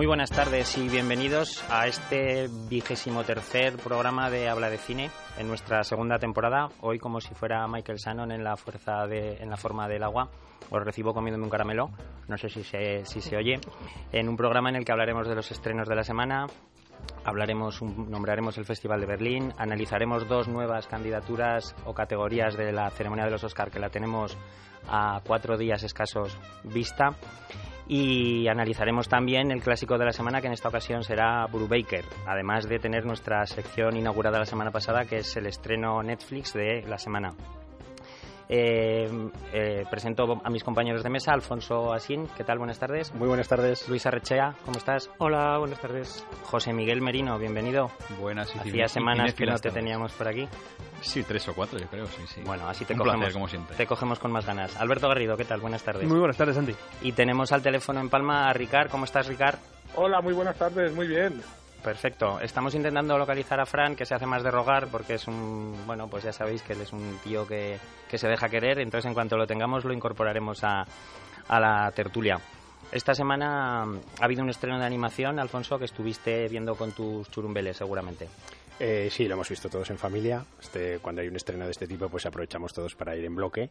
Muy buenas tardes y bienvenidos a este vigésimo tercer programa de Habla de Cine en nuestra segunda temporada. Hoy, como si fuera Michael Shannon en la, fuerza de, en la forma del agua, os recibo comiéndome un caramelo, no sé si se, si se oye, en un programa en el que hablaremos de los estrenos de la semana, hablaremos, nombraremos el Festival de Berlín, analizaremos dos nuevas candidaturas o categorías de la ceremonia de los Oscar que la tenemos a cuatro días escasos vista y analizaremos también el clásico de la semana que en esta ocasión será Brubaker, además de tener nuestra sección inaugurada la semana pasada que es el estreno Netflix de la semana. Eh, eh, presento a mis compañeros de mesa, Alfonso Asín, ¿qué tal? Buenas tardes. Muy buenas tardes. Luis Arrechea, ¿cómo estás? Hola, buenas tardes. José Miguel Merino, bienvenido. Buenas y Hacía semanas que no te teníamos por aquí. Sí, tres o cuatro, yo creo, sí, sí. Bueno, así te Un cogemos, placer, como siempre. te cogemos con más ganas. Alberto Garrido, ¿qué tal? Buenas tardes. Muy buenas tardes, Andy. Y tenemos al teléfono en Palma a Ricard. ¿Cómo estás, Ricard? Hola, muy buenas tardes, muy bien. Perfecto. Estamos intentando localizar a Fran, que se hace más de rogar, porque es un, bueno, pues ya sabéis que él es un tío que, que se deja querer, entonces en cuanto lo tengamos lo incorporaremos a, a la tertulia. Esta semana ha habido un estreno de animación, Alfonso, que estuviste viendo con tus churumbeles, seguramente. Eh, sí, lo hemos visto todos en familia. Este, cuando hay un estreno de este tipo, pues aprovechamos todos para ir en bloque.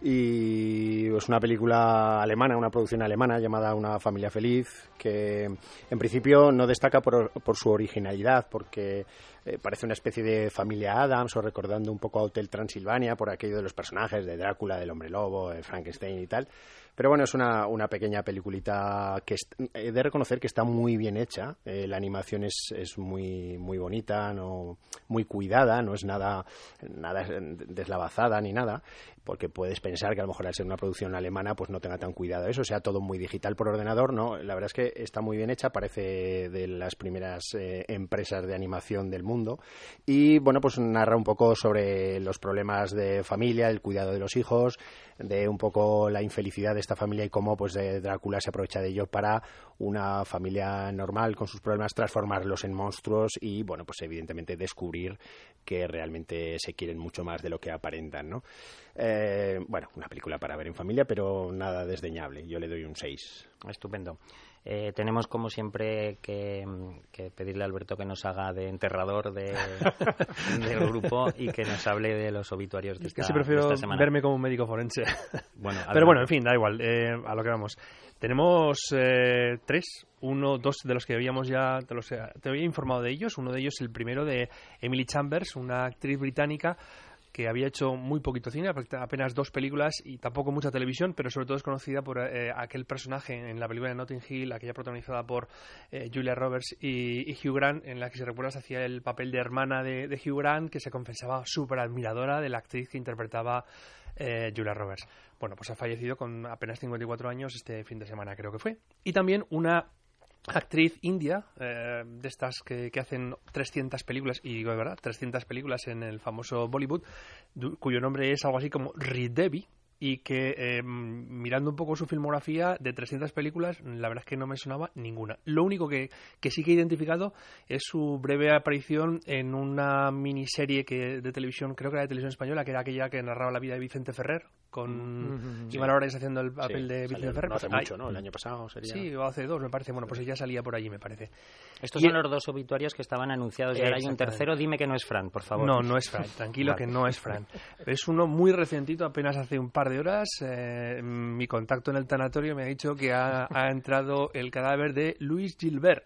Y es una película alemana, una producción alemana llamada Una familia feliz, que en principio no destaca por, por su originalidad, porque eh, parece una especie de familia Adams o recordando un poco a Hotel Transilvania por aquello de los personajes de Drácula, del hombre lobo, de Frankenstein y tal. Pero bueno, es una, una pequeña peliculita que es- he de reconocer que está muy bien hecha. Eh, la animación es, es muy, muy bonita, no, muy cuidada, no es nada, nada deslavazada ni nada, porque puedes pensar que a lo mejor al ser una producción alemana pues no tenga tan cuidado eso, sea todo muy digital por ordenador, no, la verdad es que está muy bien hecha, parece de las primeras eh, empresas de animación del mundo y bueno, pues narra un poco sobre los problemas de familia, el cuidado de los hijos, de un poco la infelicidad de esta familia y cómo pues eh, Drácula se aprovecha de ello para una familia normal con sus problemas transformarlos en monstruos y bueno, pues evidentemente descubrir que realmente se quieren mucho más de lo que aparentan, ¿no? Eh, bueno, una película para ver en familia, pero nada desdeñable. Yo le doy un 6. Estupendo. Eh, tenemos, como siempre, que, que pedirle a Alberto que nos haga de enterrador de, del grupo y que nos hable de los obituarios de Es esta, que sí de prefiero esta semana. verme como un médico forense. Bueno, Pero bueno, en fin, da igual, eh, a lo que vamos. Tenemos eh, tres, uno, dos de los que habíamos ya, te, los, te había informado de ellos. Uno de ellos, el primero de Emily Chambers, una actriz británica que había hecho muy poquito cine, apenas dos películas y tampoco mucha televisión, pero sobre todo es conocida por eh, aquel personaje en la película de Notting Hill, aquella protagonizada por eh, Julia Roberts y, Hugh Grant, en la que, si recuerdas, hacía el papel de hermana de, de Hugh Grant, que se confesaba súper admiradora de la actriz que interpretaba eh, Julia Roberts. Bueno, pues ha fallecido con apenas 54 años este fin de semana, creo que fue. Y también una actriz india, eh, de estas que, hacen 300 películas, y digo de verdad, 300 películas en el famoso Bollywood, cuyo nombre es algo así como Devi y que eh, mirando un poco su filmografía de 300 películas, la verdad es que no me sonaba ninguna. Lo único que, que sí que he identificado es su breve aparición en una miniserie que, de televisión, creo que era de televisión española, que era aquella que narraba la vida de Vicente Ferrer, con. Iván Álvarez haciendo el papel Sí, de Vicente salió Ferrer. No hace Pues, mucho, ¿no? El año pasado sería. Sí, o hace dos, me parece. Bueno, pues ella salía por allí, me parece. Estos y- son los dos obituarios que estaban anunciados y ahora hay un tercero. Dime que no es Fran, por favor. No, no es Fran. Tranquilo Vale. que no es Fran. Es uno muy recentito, apenas hace un par de horas. eh, mi contacto en el tanatorio me ha dicho que ha, ha entrado el cadáver de Luis Gilbert,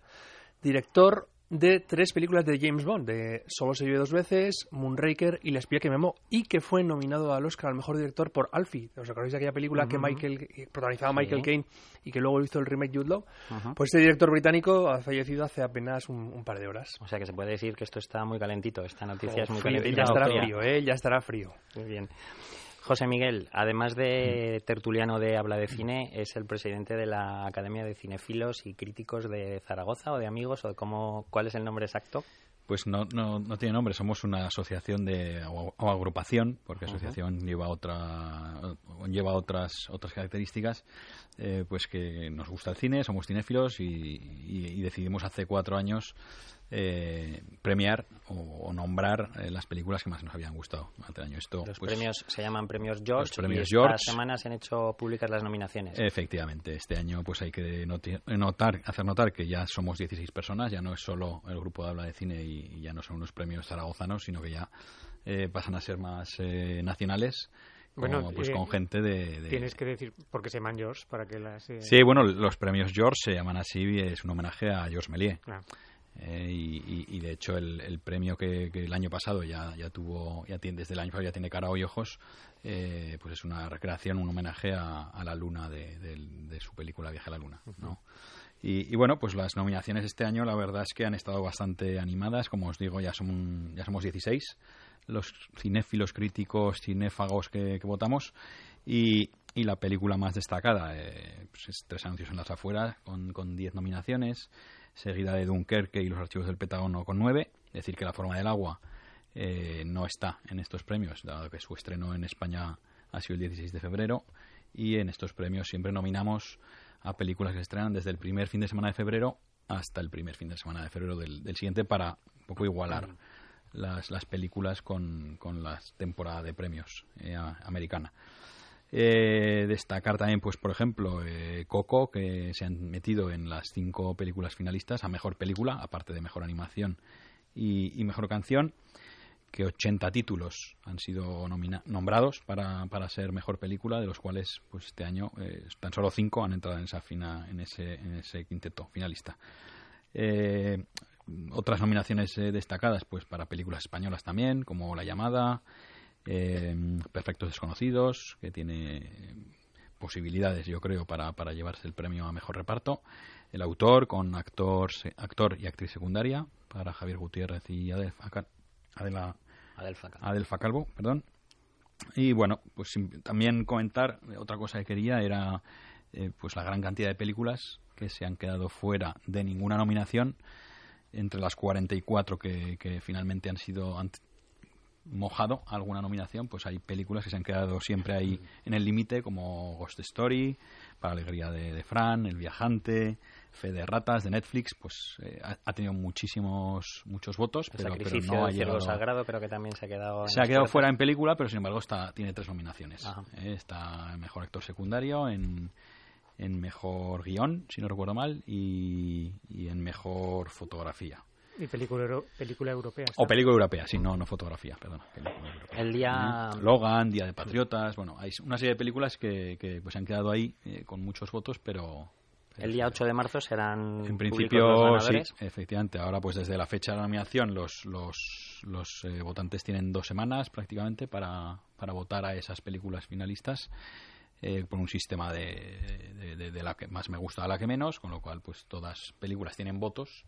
director de tres películas de James Bond, de Solo se vive dos veces, Moonraker y La espía que me amó, y que fue nominado al Oscar al mejor director por Alfie. ¿Os acordáis de aquella película que Michael que protagonizaba Sí. Michael Caine y que luego hizo el remake Jude Law? Ujú. Pues este director británico ha fallecido hace apenas un, un par de horas. O sea que se puede decir que esto está muy calentito. Esta noticia es muy Frío, calentita. ya estará frío, ¿eh? Ya estará frío. Muy bien. José Miguel, además de tertuliano de Habla de Cine, es el presidente de la Academia de Cinefilos y Críticos de Zaragoza o de Amigos o de cómo, ¿cuál es el nombre exacto? Pues no, no, no tiene nombre, somos una asociación de, o, o agrupación, porque asociación lleva otra lleva otras otras características, eh, pues que nos gusta el cine, somos cinéfilos y, y- y decidimos hace cuatro años eh, premiar o, nombrar eh, las películas que más nos habían gustado durante el año. Esto, los pues, premios se llaman premios George los premios y George. esta semana se han hecho públicas las nominaciones. Efectivamente, este año pues hay que notar, hacer notar que ya somos 16 personas, ya no es solo el grupo de habla de cine y, y ya no son unos premios zaragozanos, sino que ya eh, pasan a ser más eh, nacionales, como, Bueno, pues eh, con gente de, de- Tienes que decir por qué se llaman George para que las. eh, Sí, bueno, los premios George se llaman así, es un homenaje a Georges Méliès. ah, Eh, y, de hecho el, el premio que, que el año pasado ya, ya tuvo, ya tiene, desde el año pasado ya tiene cara y ojos, eh, pues es una recreación, un homenaje a, a la luna de, del- de su película Viaje a la Luna, ¿no? Y, y bueno, pues las nominaciones este año la verdad es que han estado bastante animadas, como os digo, ya, son, ya somos 16 los cinéfilos, críticos, cinéfagos que, que votamos. Y, y la película más destacada eh, pues es Tres anuncios en las afueras con, con 10 nominaciones, seguida de Dunkerque y los archivos del Pentágono con 9, es decir que La forma del agua eh, no está en estos premios, dado que su estreno en España ha sido el 16 de febrero y en estos premios siempre nominamos a películas que se estrenan desde el primer fin de semana de febrero hasta el primer fin de semana de febrero del, del siguiente para un poco igualar las, las películas con, con la temporada de premios eh, americana. Eh, destacar también, pues por ejemplo, eh, Coco, que se han metido en las cinco películas finalistas a mejor película, aparte de mejor animación y, mejor canción, que 80 títulos han sido nombrados para, para ser mejor película, de los cuales pues este año eh, tan solo cinco han entrado en esa fina, en ese, en ese quinteto finalista. Eh, otras nominaciones destacadas pues para películas españolas también, como La llamada, eh, Perfectos desconocidos, que tiene posibilidades, yo creo, para, para llevarse el premio a mejor reparto. El autor, con actor, actor y actriz secundaria, para Javier Gutiérrez y Adelfa, Adela, Adelfa. Adelfa Calvo, perdón. Y bueno, pues también comentar, eh, otra cosa que quería era eh, pues la gran cantidad de películas que se han quedado fuera de ninguna nominación, entre las 44 que, que finalmente han sido han mojado alguna nominación, pues hay películas que se han quedado siempre ahí en el límite, como Ghost Story, Para Alegría de, de Fran, El Viajante, Fe de Ratas de Netflix, pues eh, ha, ha tenido muchísimos muchos votos, El pero, pero no ha llegado sagrado creo que también se ha quedado. se ha quedado fuera en película, pero sin embargo está, tiene tres nominaciones. Eh, Está en mejor actor secundario, en, en mejor guion, si no recuerdo mal, y, y en mejor fotografía. Y película, euro- película europea. O película europea, sí, no, no fotografía, perdón. El día. Eh, Logan, Día de Patriotas, bueno, hay una serie de películas que, que pues, se han quedado ahí eh, con muchos votos, pero... El día sí. 8 de marzo serán. En principio, los sí, efectivamente. Ahora, pues desde la fecha de la nominación, los, los, los eh, votantes tienen dos semanas prácticamente para, para votar a esas películas finalistas eh, por un sistema de, de, de- de la que más me gusta a la que menos, con lo cual, pues todas películas tienen votos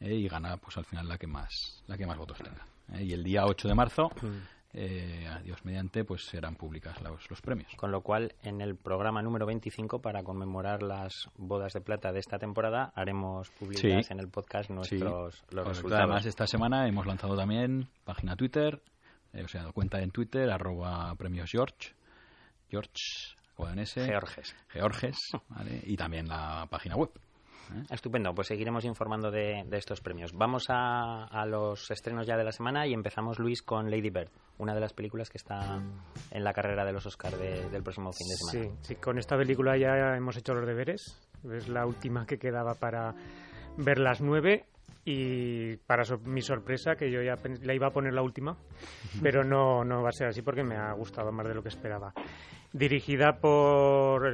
eh, y gana, pues al final la que más, la que más votos tenga. Eh, y el día 8 de marzo, eh, adiós mediante, pues serán públicas los, los premios. Con lo cual, en el programa número 25, para conmemorar las bodas de plata de esta temporada, haremos públicas Sí. en el podcast Sí, nuestros los correcto. resultados. Además, esta semana hemos lanzado también página Twitter, eh, o sea, cuenta en Twitter, arroba premios George, George, con S, Georges. Georges, ¿vale? y también la página web. Estupendo, pues seguiremos informando de, de estos premios. Vamos a, los estrenos ya de la semana y empezamos, Luis, con Lady Bird, una de las películas que está en la carrera de los Oscars del próximo fin de semana. Sí, sí, con esta película ya hemos hecho los deberes. Es la última que quedaba para ver las nueve. Y para so- mi sorpresa, que yo ya la iba a poner la última, pero no, no va a ser así porque me ha gustado más de lo que esperaba. Dirigida por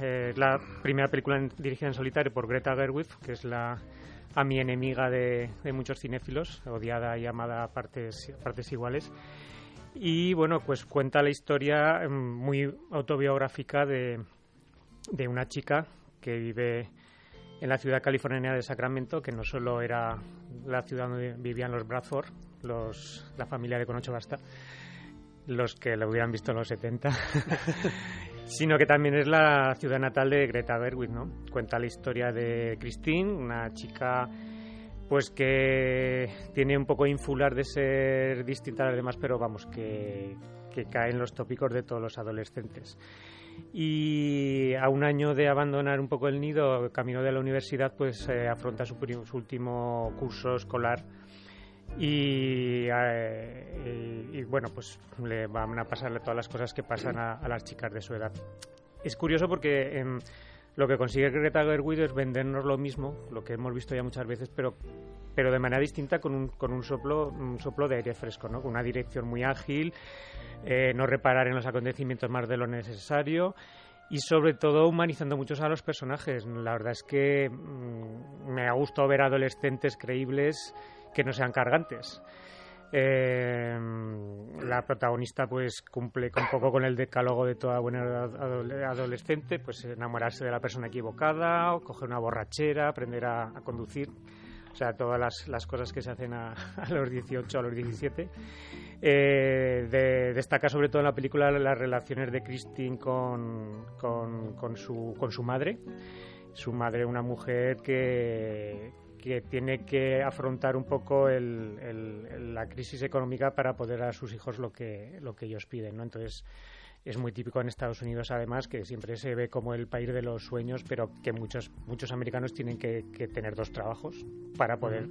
eh, la primera película dirigida en solitario por Greta Gerwig, que es la a mi enemiga de, muchos cinéfilos, odiada y amada a partes, partes iguales. Y bueno, pues cuenta la historia em, muy autobiográfica de, de una chica que vive en la ciudad californiana de Sacramento, que no solo era la ciudad donde vivían los Bradford, los, la familia de Conocho Basta, los que lo hubieran visto en los 70, sino que también es la ciudad natal de Greta Gerwig, ¿no? Cuenta la historia de Christine, una chica pues que tiene un poco infular de ser distinta a las demás, pero vamos, que, que cae en los tópicos de todos los adolescentes. Y a un año de abandonar un poco el nido, camino de la universidad, pues eh, afronta su, su último curso escolar Y, eh, bueno, pues le van a pasarle todas las cosas que pasan a, las chicas de su edad. Es curioso porque em, lo que consigue Greta Gerwig es vendernos lo mismo, lo que hemos visto ya muchas veces, pero pero de manera distinta con un, con un soplo un soplo de aire fresco, ¿no? Con una dirección muy ágil, eh, no reparar en los acontecimientos más de lo necesario y sobre todo humanizando muchos a los personajes. La verdad es que mm, me ha gustado ver adolescentes creíbles que no sean cargantes. Eh, la protagonista pues cumple un poco con el decálogo de toda buena adolescente, pues enamorarse de la persona equivocada, o coger una borrachera, aprender a conducir o sea, todas las, las cosas que se hacen a, los 18, a los 17. Eh, destaca sobre todo en la película las relaciones de Christine con, con, con, su, con su madre. Su madre, una mujer que, que tiene que afrontar un poco el, la crisis económica para poder dar a sus hijos lo que, lo que ellos piden, ¿no? Entonces, es muy típico en Estados Unidos además que siempre se ve como el país de los sueños pero que muchos muchos americanos tienen que, tener dos trabajos para poder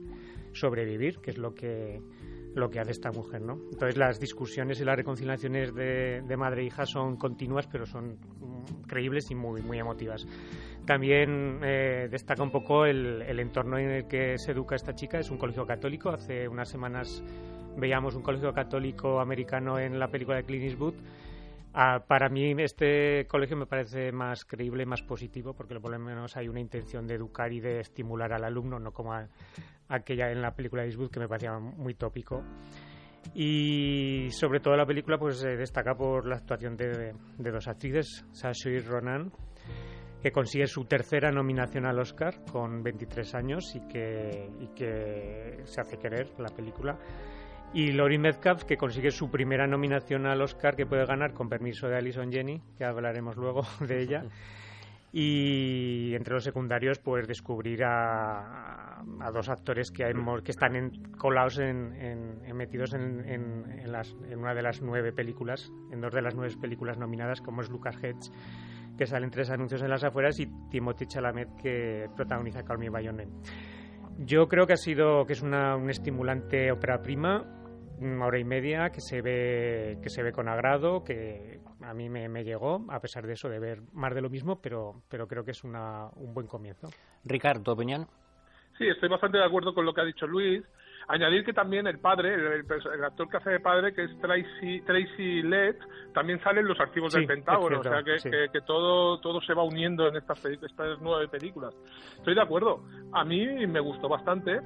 sobrevivir que es lo que lo que hace esta mujer no entonces las discusiones y las reconciliaciones de, madre e hija son continuas pero son creíbles y muy muy emotivas. También eh, destaca un poco el, el entorno en el que se educa esta chica. Es un colegio católico. Hace unas semanas veíamos un colegio católico americano en la película de Clint Eastwood Ah, para mí este colegio me parece más creíble, más positivo, porque por lo menos hay una intención de educar y de estimular al alumno, no como aquella en la película de Eastwood que me parecía muy tópico. Y sobre todo la película pues se destaca por la actuación de, dos actrices, y Ronan, que consigue su tercera nominación al Oscar con 23 años y que, y que se hace querer la película y Lori Metcalf, que consigue su primera nominación al Oscar, que puede ganar con permiso de Alison Jenny, que hablaremos luego de ella. Y entre los secundarios, pues descubrir a, dos actores que, que están en, colados, en, metidos en, en, una de las nueve películas, en dos de las nueve películas nominadas, como es Lucas Hedges, que salen tres anuncios en las afueras, y Timothy Chalamet, que protagoniza Call Me By Your Name. Yo creo que ha sido que es una, un estimulante ópera prima, hora y media que se ve que se ve con agrado, que a mí me, me llegó a pesar de eso de ver más de lo mismo, pero pero creo que es una, un buen comienzo. Ricardo, ¿tu opinión? Sí, estoy bastante de acuerdo con lo que ha dicho Luis. Añadir que también el padre, el, actor que hace de padre, que es Tracy, Tracy Lett, también sale en los archivos del Pentágono. o sea que, que, todo, todo se va uniendo en estas, estas nueve películas. Estoy de acuerdo. A mí me gustó bastante.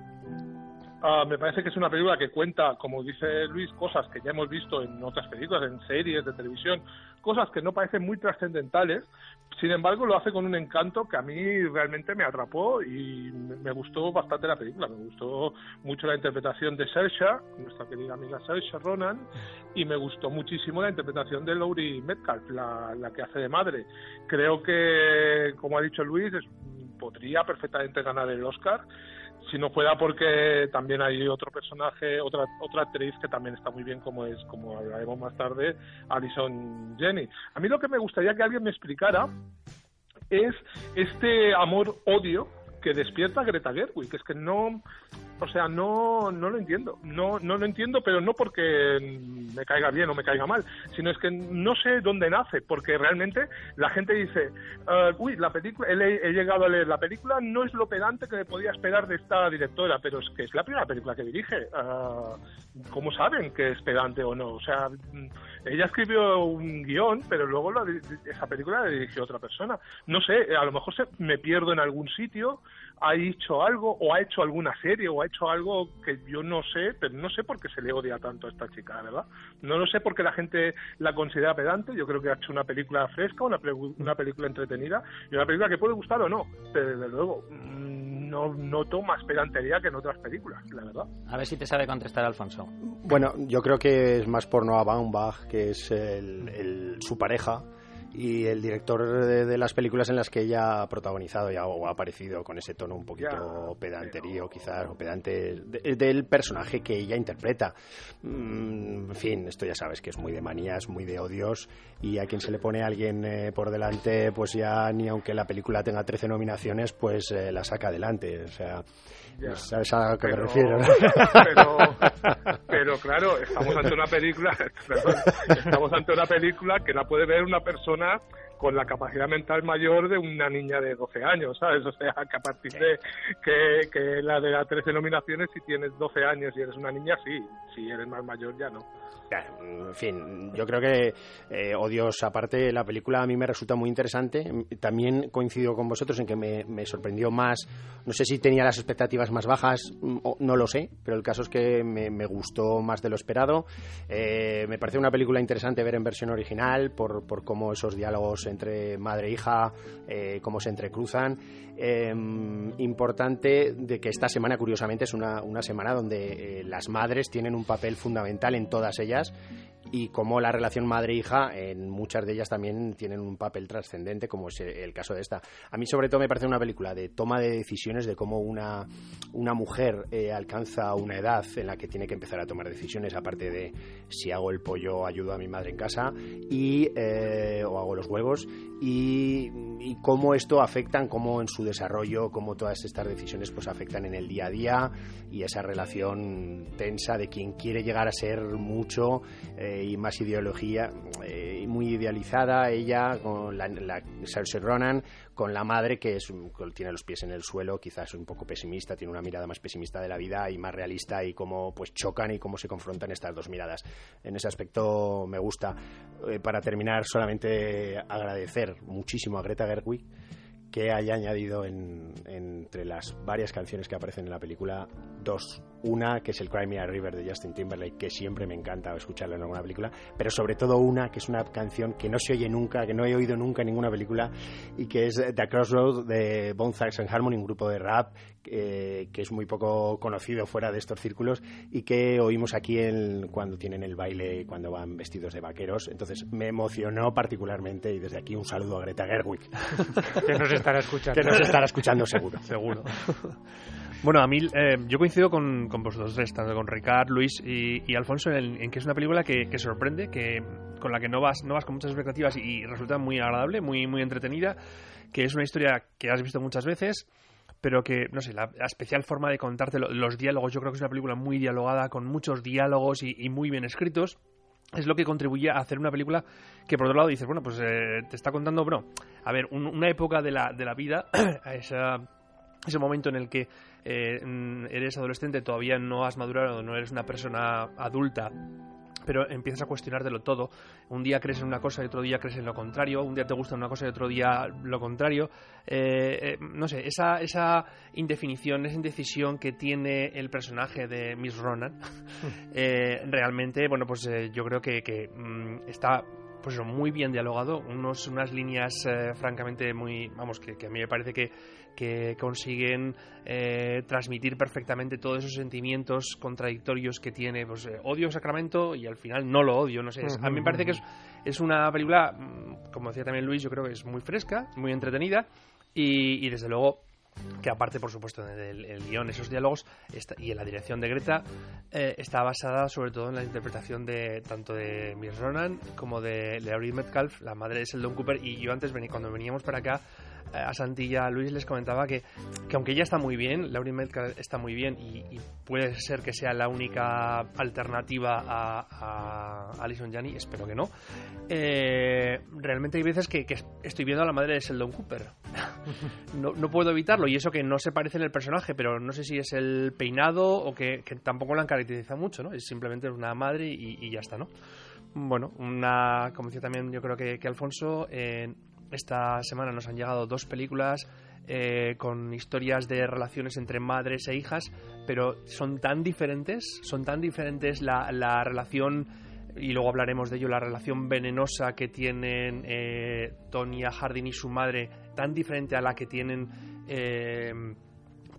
Ah, me parece que es una película que cuenta, como dice Luis, cosas que ya hemos visto en otras películas, en series de televisión, cosas que no parecen muy trascendentales. Sin embargo, lo hace con un encanto que a mí realmente me atrapó y me gustó bastante la película. Me gustó mucho la interpretación de Saoirse, nuestra querida amiga Saoirse Ronan, y me gustó muchísimo la interpretación de Laurie Metcalf, la que hace de madre. Creo que, como ha dicho Luis, podría perfectamente ganar el Oscar si no fuera porque también hay otro personaje, otra otra actriz que también está muy bien, como es, como hablaremos más tarde, Alison Jenny. A mí lo que me gustaría que alguien me explicara es este amor-odio que despierta Greta Gerwig, que es que no, o sea, no, no lo entiendo, no, no lo entiendo, pero no porque me caiga bien o me caiga mal, sino es que no sé dónde nace, porque realmente la gente dice, uh, uy, la película, he, llegado a leer la película, no es lo pedante que me podía esperar de esta directora, pero es que es la primera película que dirige, uh, ¿cómo saben que es pedante o no? O sea, ella escribió un guion, pero luego esa película la dirigió otra persona. No sé, a lo mejor se, me pierdo en algún sitio, ha hecho algo o ha hecho alguna serie o ha hecho algo que yo no sé, pero no sé por qué se le odia tanto a esta chica, ¿verdad? No lo sé por qué la gente la considera pedante, yo creo que ha hecho una película fresca, una, una película entretenida y una película que puede gustar o no, pero desde luego mm, no noto más pedantería que en otras películas, la verdad. A ver si te sabe contestar Alfonso. Bueno, yo creo que es más por Noah Baumbach, que es el, su pareja, y el director de, las películas en las que ella ha protagonizado ya, o ha aparecido con ese tono un poquito pedanterío quizás o pedante del personaje que ella interpreta. Mm, en fin esto ya sabes que es muy de manías muy de odios y a quien se le pone a alguien eh, por delante pues ya ni aunque la película tenga 13 nominaciones pues eh, la saca adelante. O sea ¿Sabes a qué me refiero? Pero, pero, claro, estamos ante una película, estamos ante una película que la puede ver una persona con la capacidad mental mayor de una niña de 12 años, ¿sabes? O sea, que a partir de que, que la de las 13 nominaciones, si tienes 12 años y eres una niña, sí, si eres más mayor ya no en fin, yo creo que eh, Odios aparte, la película a mí me resulta muy interesante. También coincido con vosotros en que me, sorprendió más. No sé si tenía las expectativas más bajas, mm, no lo sé, pero el caso es que me, gustó más de lo esperado. Eh, me parece una película interesante ver en versión original por, por cómo esos diálogos entre madre e hija, eh, cómo se entrecruzan. Em, importante de que esta semana, curiosamente, es una, una semana donde eh, las madres tienen un papel fundamental en todas ellas y como la relación madre-hija en muchas de ellas también tienen un papel trascendente, como es el caso de esta. A mí, sobre todo, me parece una película de toma de decisiones, de cómo una, una mujer eh, alcanza una edad en la que tiene que empezar a tomar decisiones, aparte de si hago el pollo, ayudo a mi madre en casa, y, eh, o hago los huevos, y, cómo esto afecta, cómo en su desarrollo, cómo todas estas decisiones pues afectan en el día a día y esa relación tensa de quien quiere llegar a ser mucho. Eh, y más ideología, eh, muy idealizada ella, con la, la Ronan, con la madre que es, tiene los pies en el suelo, quizás un poco pesimista, tiene una mirada más pesimista de la vida y más realista y cómo pues chocan y cómo se confrontan estas dos miradas. En ese aspecto me gusta. Eh, para terminar, solamente agradecer muchísimo a Greta Gerwig que haya añadido entre las varias canciones que aparecen en la película dos. Una que es el Cry Me a River de Justin Timberlake, que siempre me encanta escucharlo en alguna película, pero sobre todo una que es una canción que no se oye nunca, que no he oído nunca en ninguna película, y que es The Crossroads de Bone Thugs and Harmony, un grupo de rap que es muy poco conocido fuera de estos círculos y que oímos aquí en, cuando tienen el baile, cuando van vestidos de vaqueros. Entonces me emocionó particularmente y desde aquí un saludo a Greta Gerwig. que nos estará escuchando. Que nos estará escuchando seguro. seguro. Bueno, a mí eh, yo coincido con, vosotros tres, tanto con Ricard, Luis y, Alfonso, en, que es una película que, sorprende, que con la que no vas, no vas con muchas expectativas y, resulta muy agradable, muy, muy entretenida, que es una historia que has visto muchas veces, pero que, no sé, la, especial forma de contarte los diálogos, yo creo que es una película muy dialogada, con muchos diálogos y, muy bien escritos es lo que contribuye a hacer una película que por otro lado dices, bueno, pues eh, te está contando, bueno, a ver, una época de la, de la vida, esa, ese momento en el que eh, eres adolescente, todavía no has madurado, no eres una persona adulta pero empiezas a cuestionártelo todo. Un día crees en una cosa y otro día crees en lo contrario, un día te gusta una cosa y otro día lo contrario. Eh, eh, no sé, esa, esa indefinición, esa indecisión que tiene el personaje de Miss Ronan, realmente, bueno, pues yo creo que, que mm, está pues muy bien dialogado, unos, unas líneas francamente muy, vamos, que, que, a mí me parece que, que consiguen eh, transmitir perfectamente todos esos sentimientos contradictorios que tiene. Pues eh, odio Sacramento y al final no lo odio. No sé, a mí me parece que es, una película, mm, como decía también Luis, yo creo que es muy fresca, muy entretenida y, desde luego que aparte, por supuesto, del el guion, esos diálogos y en la dirección de Greta, eh, está basada sobre todo en la interpretación de tanto de Miss Ronan como de Laurie Metcalf, la madre de Sheldon Cooper. Y yo antes, cuando veníamos para acá, a Santilla, Luis les comentaba que, que aunque ella está muy bien, Laurie Metcalf está muy bien y, puede ser que sea la única alternativa a, Alison Janney, espero que no. Eh, realmente hay veces que, estoy viendo a la madre de Sheldon Cooper. no, no, puedo evitarlo y eso que no se parece en el personaje, pero no sé si es el peinado o que, tampoco la han caracterizado mucho, ¿no? Es simplemente una madre y, ya está, ¿no? Bueno, una, como decía también yo creo que, que Alfonso, eh, esta semana nos han llegado dos películas eh, con historias de relaciones entre madres e hijas, pero son tan diferentes, son tan diferentes la, la relación, y luego hablaremos de ello, la relación venenosa que tienen eh, Tonya Harding y su madre, tan diferente a la que tienen... Eh,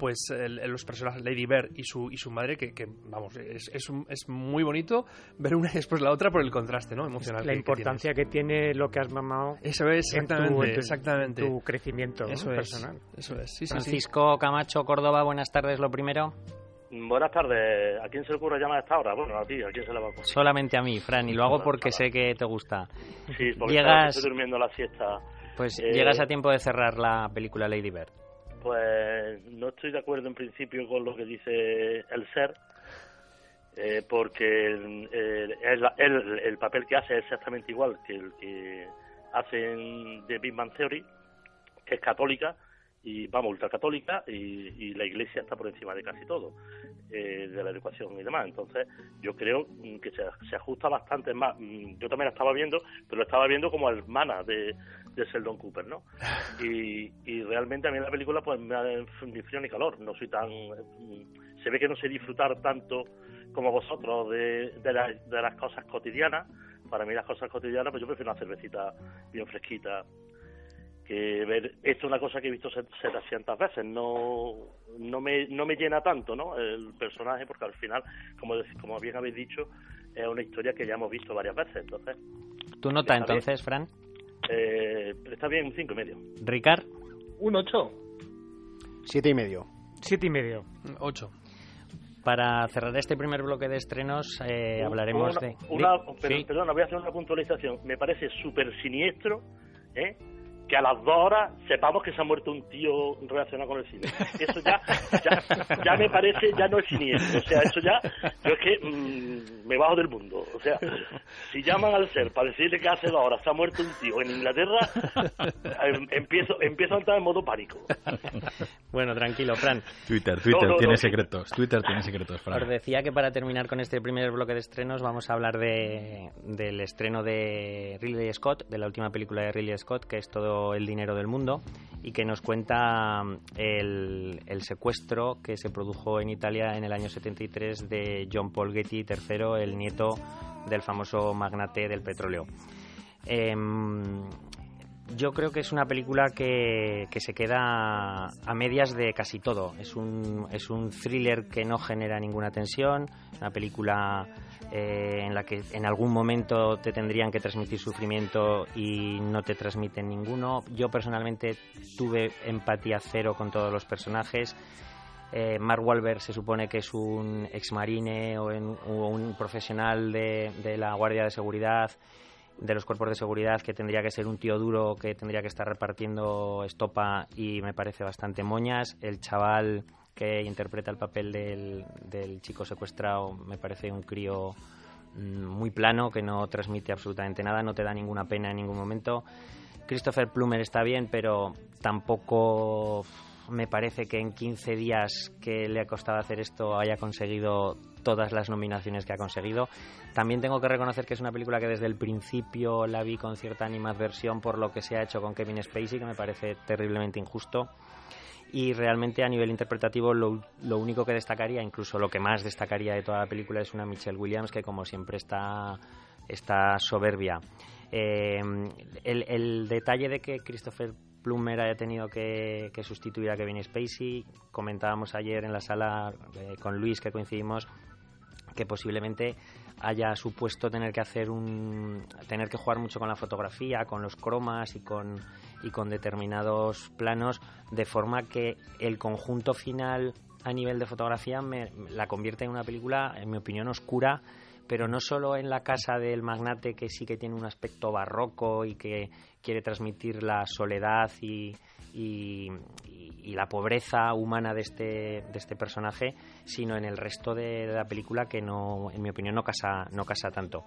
pues los personajes Lady Bird y su y su madre que, vamos es, es, muy bonito ver una y después la otra por el contraste no emocional la importancia que, tiene lo que has mamado eso es exactamente en tu, exactamente tu crecimiento personal eso es Francisco Camacho Córdoba buenas tardes lo primero Buenas tardes. ¿A quién se le ocurre llamar a esta hora? Bueno, a ti. ¿A quién se le va a ocurrir? Solamente a mí, Fran, y lo hago porque sé que te gusta. Sí, porque llegas... estoy durmiendo la siesta. Pues eh, llegas a tiempo de cerrar la película Lady Bird. Pues no estoy de acuerdo en principio con lo que dice el ser, eh, porque el, el, el, papel que hace es exactamente igual que el que hace en The Big Man Theory, que es católica, y vamos, ultracatólica y, y la Iglesia está por encima de casi todo, eh, de la educación y demás. Entonces, yo creo que se, se, ajusta bastante más. Mm, yo también la estaba viendo, pero lo estaba viendo como hermana de, de Sheldon Cooper, ¿no? Y, y realmente a mí la película pues me da ni frío ni calor, no soy tan... Mm, se ve que no sé disfrutar tanto como vosotros de, de, de las cosas cotidianas. Para mí las cosas cotidianas, pues yo prefiero una cervecita bien fresquita que ver esto es una cosa que he visto 700 veces no no me no me llena tanto no el personaje porque al final como como bien habéis dicho es una historia que ya hemos visto varias veces entonces tu nota entonces Fran eh, está bien un cinco y medio. Ricard un 8 siete y medio. Siete y medio. 8 para cerrar este primer bloque de estrenos eh, hablaremos de... Una, Perdona, voy a hacer una puntualización. Me parece súper siniestro ¿eh? Que a las dos horas sepamos que se ha muerto un tío relacionado con el cine. Eso ya, ya, me parece, ya no es siniestro. O sea, eso ya, yo es que mm, me bajo del mundo. O sea, si llaman al ser para decirle que hace dos horas se ha muerto un tío en Inglaterra, em, empiezo, empiezo a entrar en modo pánico. Bueno, tranquilo, Fran. Twitter, Twitter tiene secretos. Twitter tiene secretos, Fran. Os decía que para terminar con este primer bloque de estrenos vamos a hablar de, del estreno de Ridley Scott, de la última película de Ridley Scott, que es todo el dinero del mundo y que nos cuenta mm, el, secuestro que se produjo en Italia en el año 73 de John Paul Getty III, el nieto del famoso magnate del petróleo. Em, yo creo que es una película que, que, se queda a medias de casi todo. Es un, es un thriller que no genera ninguna tensión, una película eh, en la que en algún momento te tendrían que transmitir sufrimiento y no te transmiten ninguno. Yo personalmente tuve empatía cero con todos los personajes. Eh, Mark Wahlberg se supone que es un exmarine o, o un profesional de, de la Guardia de Seguridad de los cuerpos de seguridad que tendría que ser un tío duro que tendría que estar repartiendo estopa y me parece bastante moñas. El chaval que interpreta el papel del, del chico secuestrado me parece un crío mm, muy plano que no transmite absolutamente nada, no te da ninguna pena en ningún momento. Christopher Plummer está bien, pero tampoco me parece que en 15 días que le ha costado hacer esto haya conseguido todas las nominaciones que ha conseguido. También tengo que reconocer que es una película que desde el principio la vi con cierta animadversión por lo que se ha hecho con Kevin Spacey, que me parece terriblemente injusto. Y realmente a nivel interpretativo lo, único que destacaría, incluso lo que más destacaría de toda la película es una Michelle Williams que como siempre está, está soberbia. Eh, el, detalle de que Christopher Plummer haya tenido que, sustituir a Kevin Spacey, comentábamos ayer en la sala eh, con Luis que coincidimos que posiblemente haya supuesto tener que hacer un tener que jugar mucho con la fotografía, con los cromas y con y con determinados planos de forma que el conjunto final a nivel de fotografía me, la convierte en una película en mi opinión oscura pero no solo en la casa del magnate que sí que tiene un aspecto barroco y que quiere transmitir la soledad y, y, la pobreza humana de este, de este personaje, sino en el resto de, la película que no, en mi opinión no casa, no casa tanto.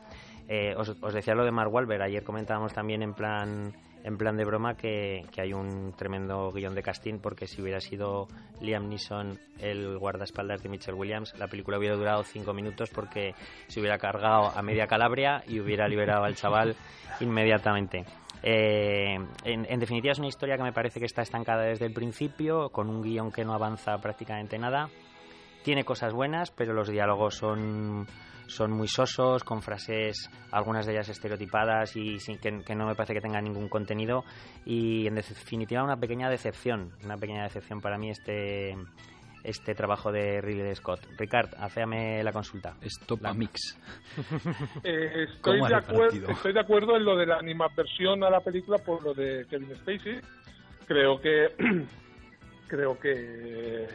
Eh, os, os, decía lo de Mark Wahlberg, ayer comentábamos también en plan en plan de broma que, que, hay un tremendo guion de casting porque si hubiera sido Liam Neeson el guardaespaldas de Mitchell Williams, la película hubiera durado cinco minutos porque se hubiera cargado a media Calabria y hubiera liberado al chaval inmediatamente. Eh, en, definitiva es una historia que me parece que está estancada desde el principio, con un guion que no avanza prácticamente nada. Tiene cosas buenas, pero los diálogos son, son muy sosos, con frases, algunas de ellas estereotipadas y sin, que, no me parece que tengan ningún contenido. Y en definitiva una pequeña decepción, una pequeña decepción para mí este, este trabajo de Ridley Scott. Ricard, hacéame la consulta. Stop la mix. Eh, estoy, de acuerdo, estoy de acuerdo en lo de la animación a la película por lo de Kevin Spacey. Creo que creo que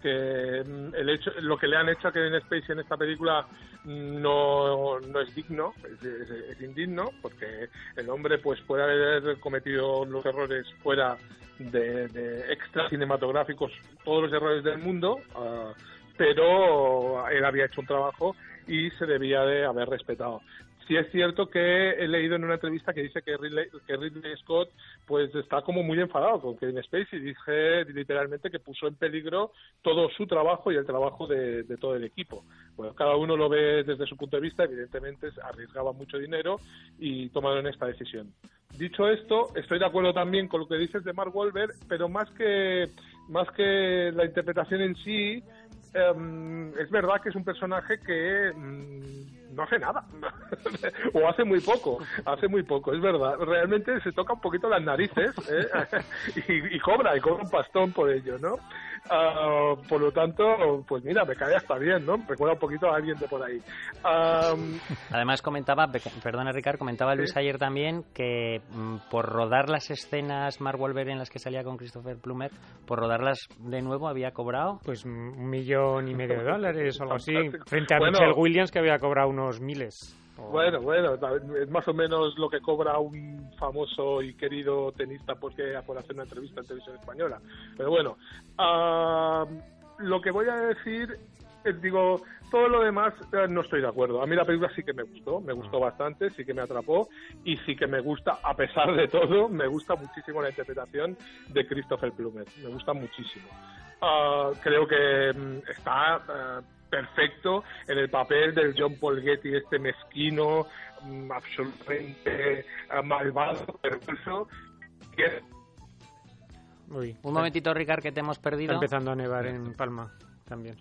que mm, el hecho, lo que le han hecho a Kevin Spacey en esta película no, no es digno, es, indigno, porque el hombre pues puede haber cometido los errores fuera de, de extras cinematográficos, todos los errores del mundo, uh, pero él había hecho un trabajo y se debía de haber respetado sí es cierto que he leído en una entrevista que dice que Ridley, que Ridley Scott pues está como muy enfadado con Kevin Spacey. Dice literalmente que puso en peligro todo su trabajo y el trabajo de, todo el equipo. Bueno, cada uno lo ve desde su punto de vista. Evidentemente arriesgaba mucho dinero y tomaron esta decisión. Dicho esto, estoy de acuerdo también con lo que dices de Mark Wahlberg, pero más que más que la interpretación en sí, em, es verdad que es un personaje que mm, no hace nada o hace muy poco hace muy poco es verdad realmente se toca un poquito las narices ¿eh? y, y, cobra y cobra un pastón por ello no Ah, por lo tanto, pues mira, me cae hasta bien, ¿no? Recuerda un poquito a alguien de por ahí. Además comentaba, perdona Ricardo, comentaba Luis ayer también que mm, por rodar las escenas Mark Wahlberg en las que salía con Christopher Plummer, por rodarlas de nuevo había cobrado... Pues un millón y medio de dólares o algo así, frente a Michelle Williams que había cobrado unos miles. Bueno, bueno, es más o menos lo que cobra un famoso y querido tenista porque por hacer una entrevista en televisión española. Pero bueno, uh, lo que voy a decir, es, digo, todo lo demás eh, no estoy de acuerdo. A mí la película sí que me gustó, me gustó ah. bastante, sí que me atrapó y sí que me gusta, a pesar de todo, me gusta muchísimo la interpretación de Christopher Plummer, me gusta muchísimo. Uh, creo que mm, está uh, perfecto en el papel del John Paul Getty, este mezquino, mm, absolutamente eh, malvado, perverso, que un momentito, Ricard, que te hemos perdido. Está empezando a nevar en Palma también.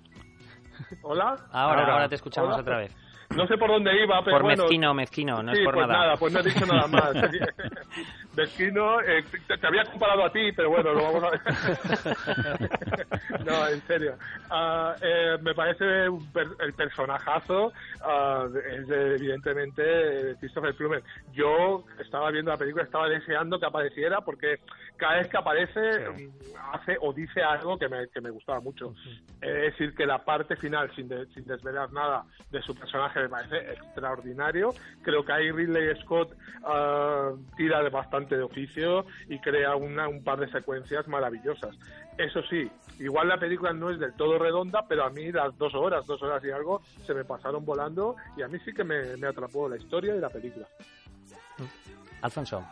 ¿Hola? Ahora, ahora, te escuchamos otra vez. No sé por dónde iba, pero por mezquino, mezquino, no es por pues nada. pues no he dicho nada más. mezquino, eh, te, había comparado a ti, pero bueno, lo vamos a ver. no, en serio. Uh, eh, me parece el personajazo, uh, es evidentemente Christopher Plummer. Yo estaba viendo la película, estaba deseando que apareciera porque cada vez que aparece hace o dice algo que me, que me gustaba mucho. Es decir, que la parte final, sin, sin desvelar nada de su personaje, me parece extraordinario. Creo que ahí Ridley Scott uh, tira de bastante de oficio y crea una, un par de secuencias maravillosas. Eso sí, igual la película no es del todo redonda, pero a mí las dos horas, dos horas y algo, se me pasaron volando y a mí sí que me, me atrapó la historia y la película. Alfonso.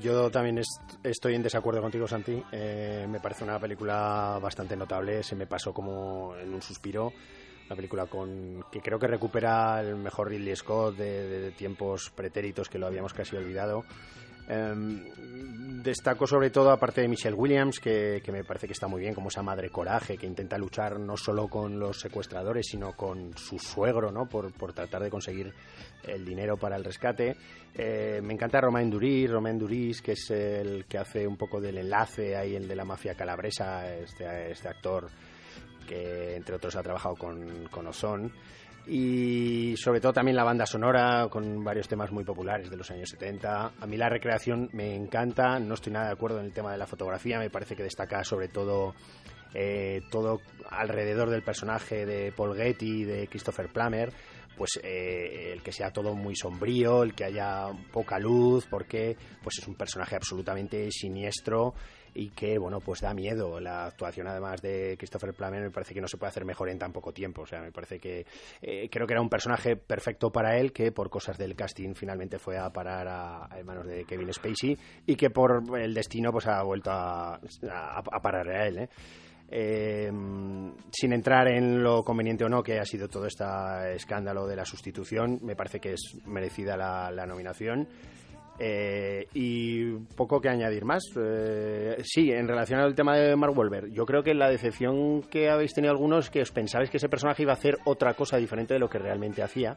Yo también estoy en desacuerdo contigo, Santi. Eh, me parece una película bastante notable. Se me pasó como en un suspiro. Una película con que creo que recupera el mejor Ridley Scott de tiempos pretéritos que lo habíamos casi olvidado. Um, destaco sobre todo, aparte de Michelle Williams, que, me parece que está muy bien, como esa madre coraje que intenta luchar no solo con los secuestradores, sino con su suegro, ¿no? Por, tratar de conseguir el dinero para el rescate. Eh, me encanta Romain Duris, Romain Duris, que es el que hace un poco del enlace ahí, el de la mafia calabresa, este, este actor que entre otros ha trabajado con, con Oson y sobre todo también la banda sonora con varios temas muy populares de los años 70. A mí la recreación me encanta, no estoy nada de acuerdo en el tema de la fotografía, me parece que destaca sobre todo eh, todo alrededor del personaje de Paul Getty, de Christopher Plummer, pues eh, el que sea todo muy sombrío, el que haya poca luz, porque pues es un personaje absolutamente siniestro y que, bueno, pues da miedo. La actuación, además de Christopher Plummer, me parece que no se puede hacer mejor en tan poco tiempo. O sea, me parece que eh, creo que era un personaje perfecto para él, que por cosas del casting finalmente fue a parar a, manos de Kevin Spacey y que por el destino pues ha vuelto a, a, parar a él. ¿eh? Eh, sin entrar en lo conveniente o no que ha sido todo este escándalo de la sustitución, me parece que es merecida la nominación. Eh, y poco que añadir más. Eh, sí, en relación al tema de Mark Wahlberg, yo creo que la decepción que habéis tenido algunos es que os pensabais que ese personaje iba a hacer otra cosa diferente de lo que realmente hacía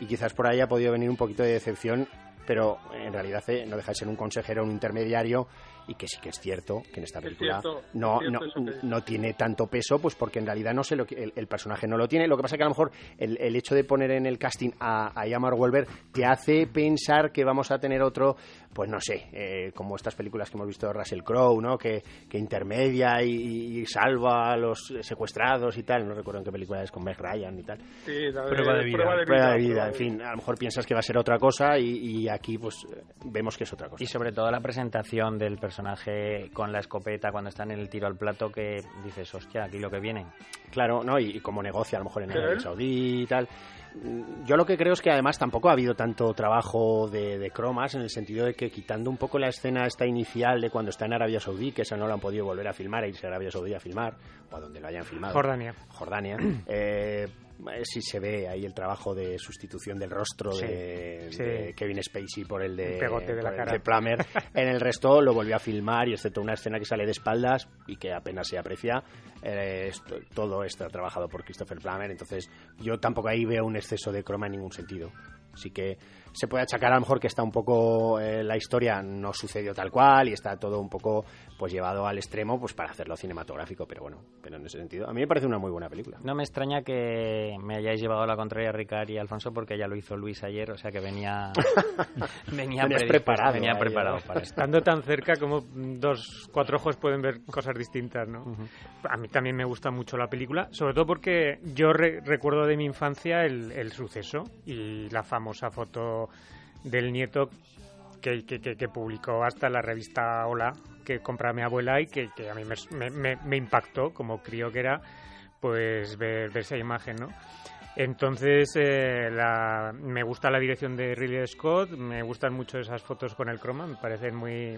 y quizás por ahí ha podido venir un poquito de decepción, pero en realidad eh, no deja de ser un consejero, un intermediario y que sí que es cierto que en esta película no, no, no, tiene tanto peso, pues porque en realidad no sé lo que el, personaje no lo tiene. Lo que pasa que a lo mejor el, el hecho de poner en el casting a, a Yamar Wolver te hace pensar que vamos a tener otro, pues no sé, eh, como estas películas que hemos visto de Russell Crowe, ¿no? Que, que intermedia y, salva a los secuestrados y tal. No recuerdo en qué película es con Meg Ryan y tal. Sí, prueba, de vida. Prueba de vida. En fin, a lo mejor piensas que va a ser otra cosa y, y aquí pues vemos que es otra cosa. Y sobre todo la presentación del personaje con la escopeta cuando está en el tiro al plato que dices, hostia, aquí lo que viene. Claro, ¿no? Y, cómo negocia a lo mejor en Arabia Saudí y tal. Yo lo que creo es que además tampoco ha habido tanto trabajo de, cromas en el sentido de que quitando un poco la escena esta inicial de cuando está en Arabia Saudí, que esa no la han podido volver a filmar, a irse a Arabia Saudí a filmar, o a donde lo hayan filmado. Jordania. Jordania. eh, eh, sí se ve ahí el trabajo de sustitución del rostro de, Kevin Spacey por el de, Plummer. en el resto lo volvió a filmar y excepto una escena que sale de espaldas y que apenas se aprecia, eh, todo está trabajado por Christopher Plummer. Entonces yo tampoco ahí veo un exceso de croma en ningún sentido. Así que se puede achacar a lo mejor que está un poco eh, la historia no sucedió tal cual y está todo un poco pues llevado al extremo pues para hacerlo cinematográfico, pero bueno, pero en ese sentido a mí me parece una muy buena película. No me extraña que me hayáis llevado a la contraria Ricard y Alfonso porque ya lo hizo Luis ayer, o sea que venía venía preparado, venía preparado para Estando tan cerca como dos cuatro ojos pueden ver cosas distintas, ¿no? A mí también me gusta mucho la película, sobre todo porque yo recuerdo de mi infancia el, el suceso y la famosa foto del nieto que, que, publicó hasta la revista Hola, que compra mi abuela y que, a mí me, impactó, como creo que era, pues ver, esa imagen, ¿no? Entonces, eh, me gusta la dirección de Ridley Scott, me gustan mucho esas fotos con el croma, me parecen muy,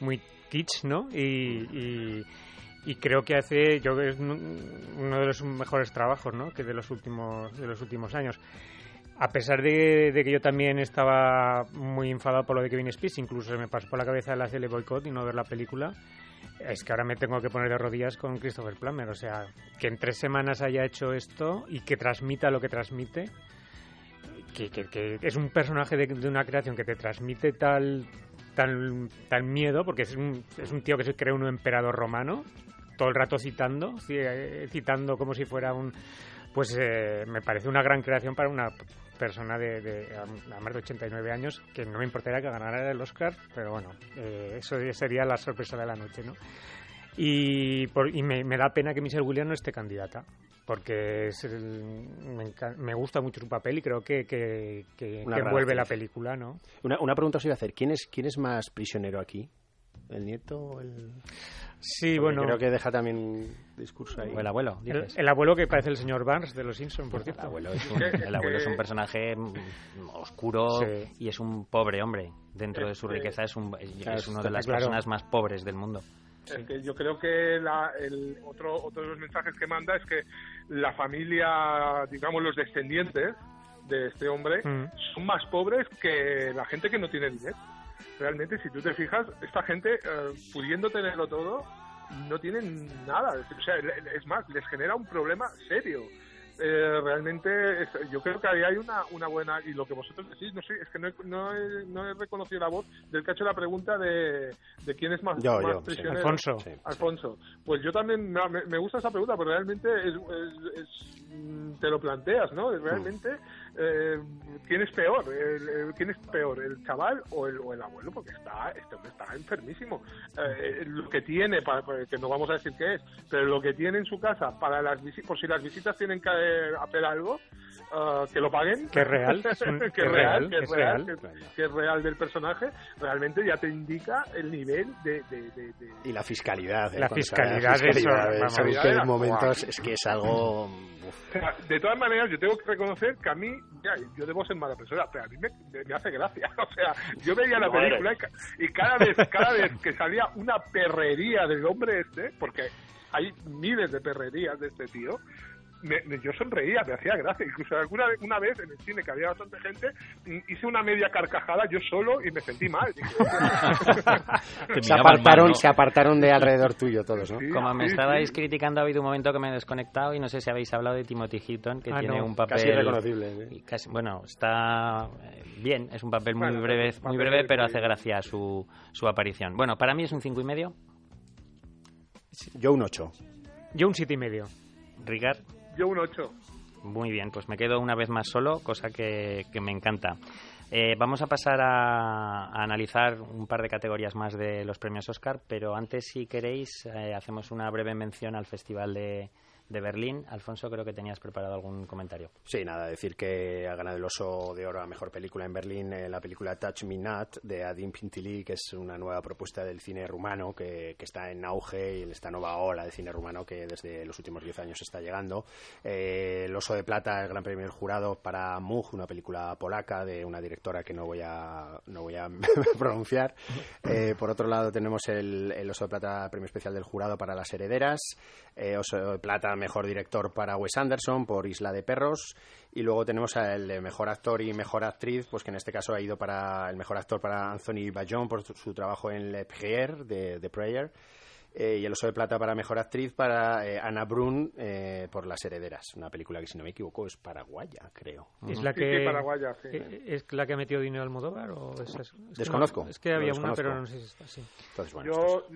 muy kitsch, ¿no? Y, y, creo que hace, yo es uno de los mejores trabajos, ¿no? Que de los últimos, de los últimos años a pesar de, que yo también estaba muy enfadado por lo de Kevin Spacey, incluso se me pasó por la cabeza el hacerle boicot y no ver la película, es que ahora me tengo que poner de rodillas con Christopher Plummer. O sea, que en tres semanas haya hecho esto y que transmita lo que transmite, que, es un personaje de, una creación que te transmite tal, tal, tal miedo, porque es un, es un tío que se cree un emperador romano, todo el rato citando, eh, citando como si fuera un pues eh, me parece una gran creación para una persona de, de, a más de 89 años que no me importaría que ganara el Oscar, pero bueno, eh, eso sería la sorpresa de la noche, ¿no? Y, me, da pena que Michelle Williams no esté candidata, porque me, gusta mucho su papel y creo que, que, envuelve la película, ¿no? Una, una pregunta os iba a hacer, ¿quién es, quién es más prisionero aquí? ¿El nieto o el...? Sí, bueno. Creo que deja también un discurso ahí. O el abuelo. El, abuelo que parece el señor Barnes de los Simpsons, por cierto. El abuelo es un, el abuelo es un personaje oscuro y es un pobre hombre. Dentro de su riqueza es, un, es una de las personas más pobres del mundo. que yo creo que el otro, otro de los mensajes que manda es que la familia, digamos los descendientes de este hombre, mm. son más pobres que la gente que no tiene dinero realmente, si tú te fijas, esta gente, eh, pudiendo tenerlo todo, no tienen nada. O sea, es más, les genera un problema serio. Eh, realmente yo creo que ahí hay una, una buena y lo que vosotros decís no sé es que no he, no he, reconocido la voz del que ha hecho la pregunta de, de quién es más, prisionero. Alfonso. Alfonso. Pues yo también me, gusta esa pregunta porque realmente es, mm, te lo planteas no realmente eh, quién es peor quién es peor el chaval o el, o el abuelo porque está este hombre está enfermísimo. Eh, lo que tiene para, que no vamos a decir qué es pero lo que tiene en su casa para las por si las visitas tienen que hacer algo, uh, que lo paguen. Que es real. que, es real, que es real, que, es real del personaje, realmente ya te indica el nivel de... y la fiscalidad. ¿eh? La fiscalidad, de eso. momentos es que es algo... De todas maneras, yo tengo que reconocer que a mí, ya, yo debo ser mala persona, pero a mí me, me hace gracia. O sea, yo veía la película y cada vez, cada vez que salía una perrería del hombre este, porque hay miles de perrerías de este tío, yo sonreía, me hacía gracia. Incluso alguna una vez en el cine que había bastante gente, mm, hice una media carcajada yo solo y me sentí mal. se apartaron, se apartaron de alrededor tuyo todos, ¿no? Como me estabais criticando, ha habido un momento que me he desconectado y no sé si habéis hablado de Timothy Hilton, que ah, tiene un papel casi reconocible. Casi, bueno, está eh, bien, es un papel muy breve, muy breve, pero hace gracia su, su aparición. Bueno, para mí es un cinco y medio. Yo un 8. Yo un siete y medio. Ricard. Yo un 8. Muy bien, pues me quedo una vez más solo, cosa que, me encanta. Eh, vamos a pasar a, analizar un par de categorías más de los premios Oscar, pero antes, si queréis, eh, hacemos una breve mención al Festival de, de Berlín. Alfonso, creo que tenías preparado algún comentario. Sí, nada, decir que ha ganado el Oso de Oro a Mejor Película en Berlín eh, la película Touch Me Not de Adin Pintili, que es una nueva propuesta del cine rumano que, está en auge y esta nueva ola de cine rumano que desde los últimos 10 años está llegando. Eh, el Oso de Plata, el Gran Premio del Jurado para Mug, una película polaca de una directora que no voy a, no voy a pronunciar. Eh, por otro lado tenemos el, el, Oso de Plata, Premio Especial del Jurado para Las Herederas, Oso de Plata, mejor director para Wes Anderson por Isla de Perros. Y luego tenemos el mejor actor y mejor actriz, pues que en este caso ha ido para el mejor actor para Anthony Bajon por su, trabajo en Le Prière de The Prayer eh, y el Oso de Plata para Mejor Actriz para eh, Ana Brun eh, por Las Herederas, una película que si no me equivoco es paraguaya, creo. ¿Es la que ¿Es la que ha metido dinero Almodóvar o Desconozco. es que había una pero no sé si está así. Yo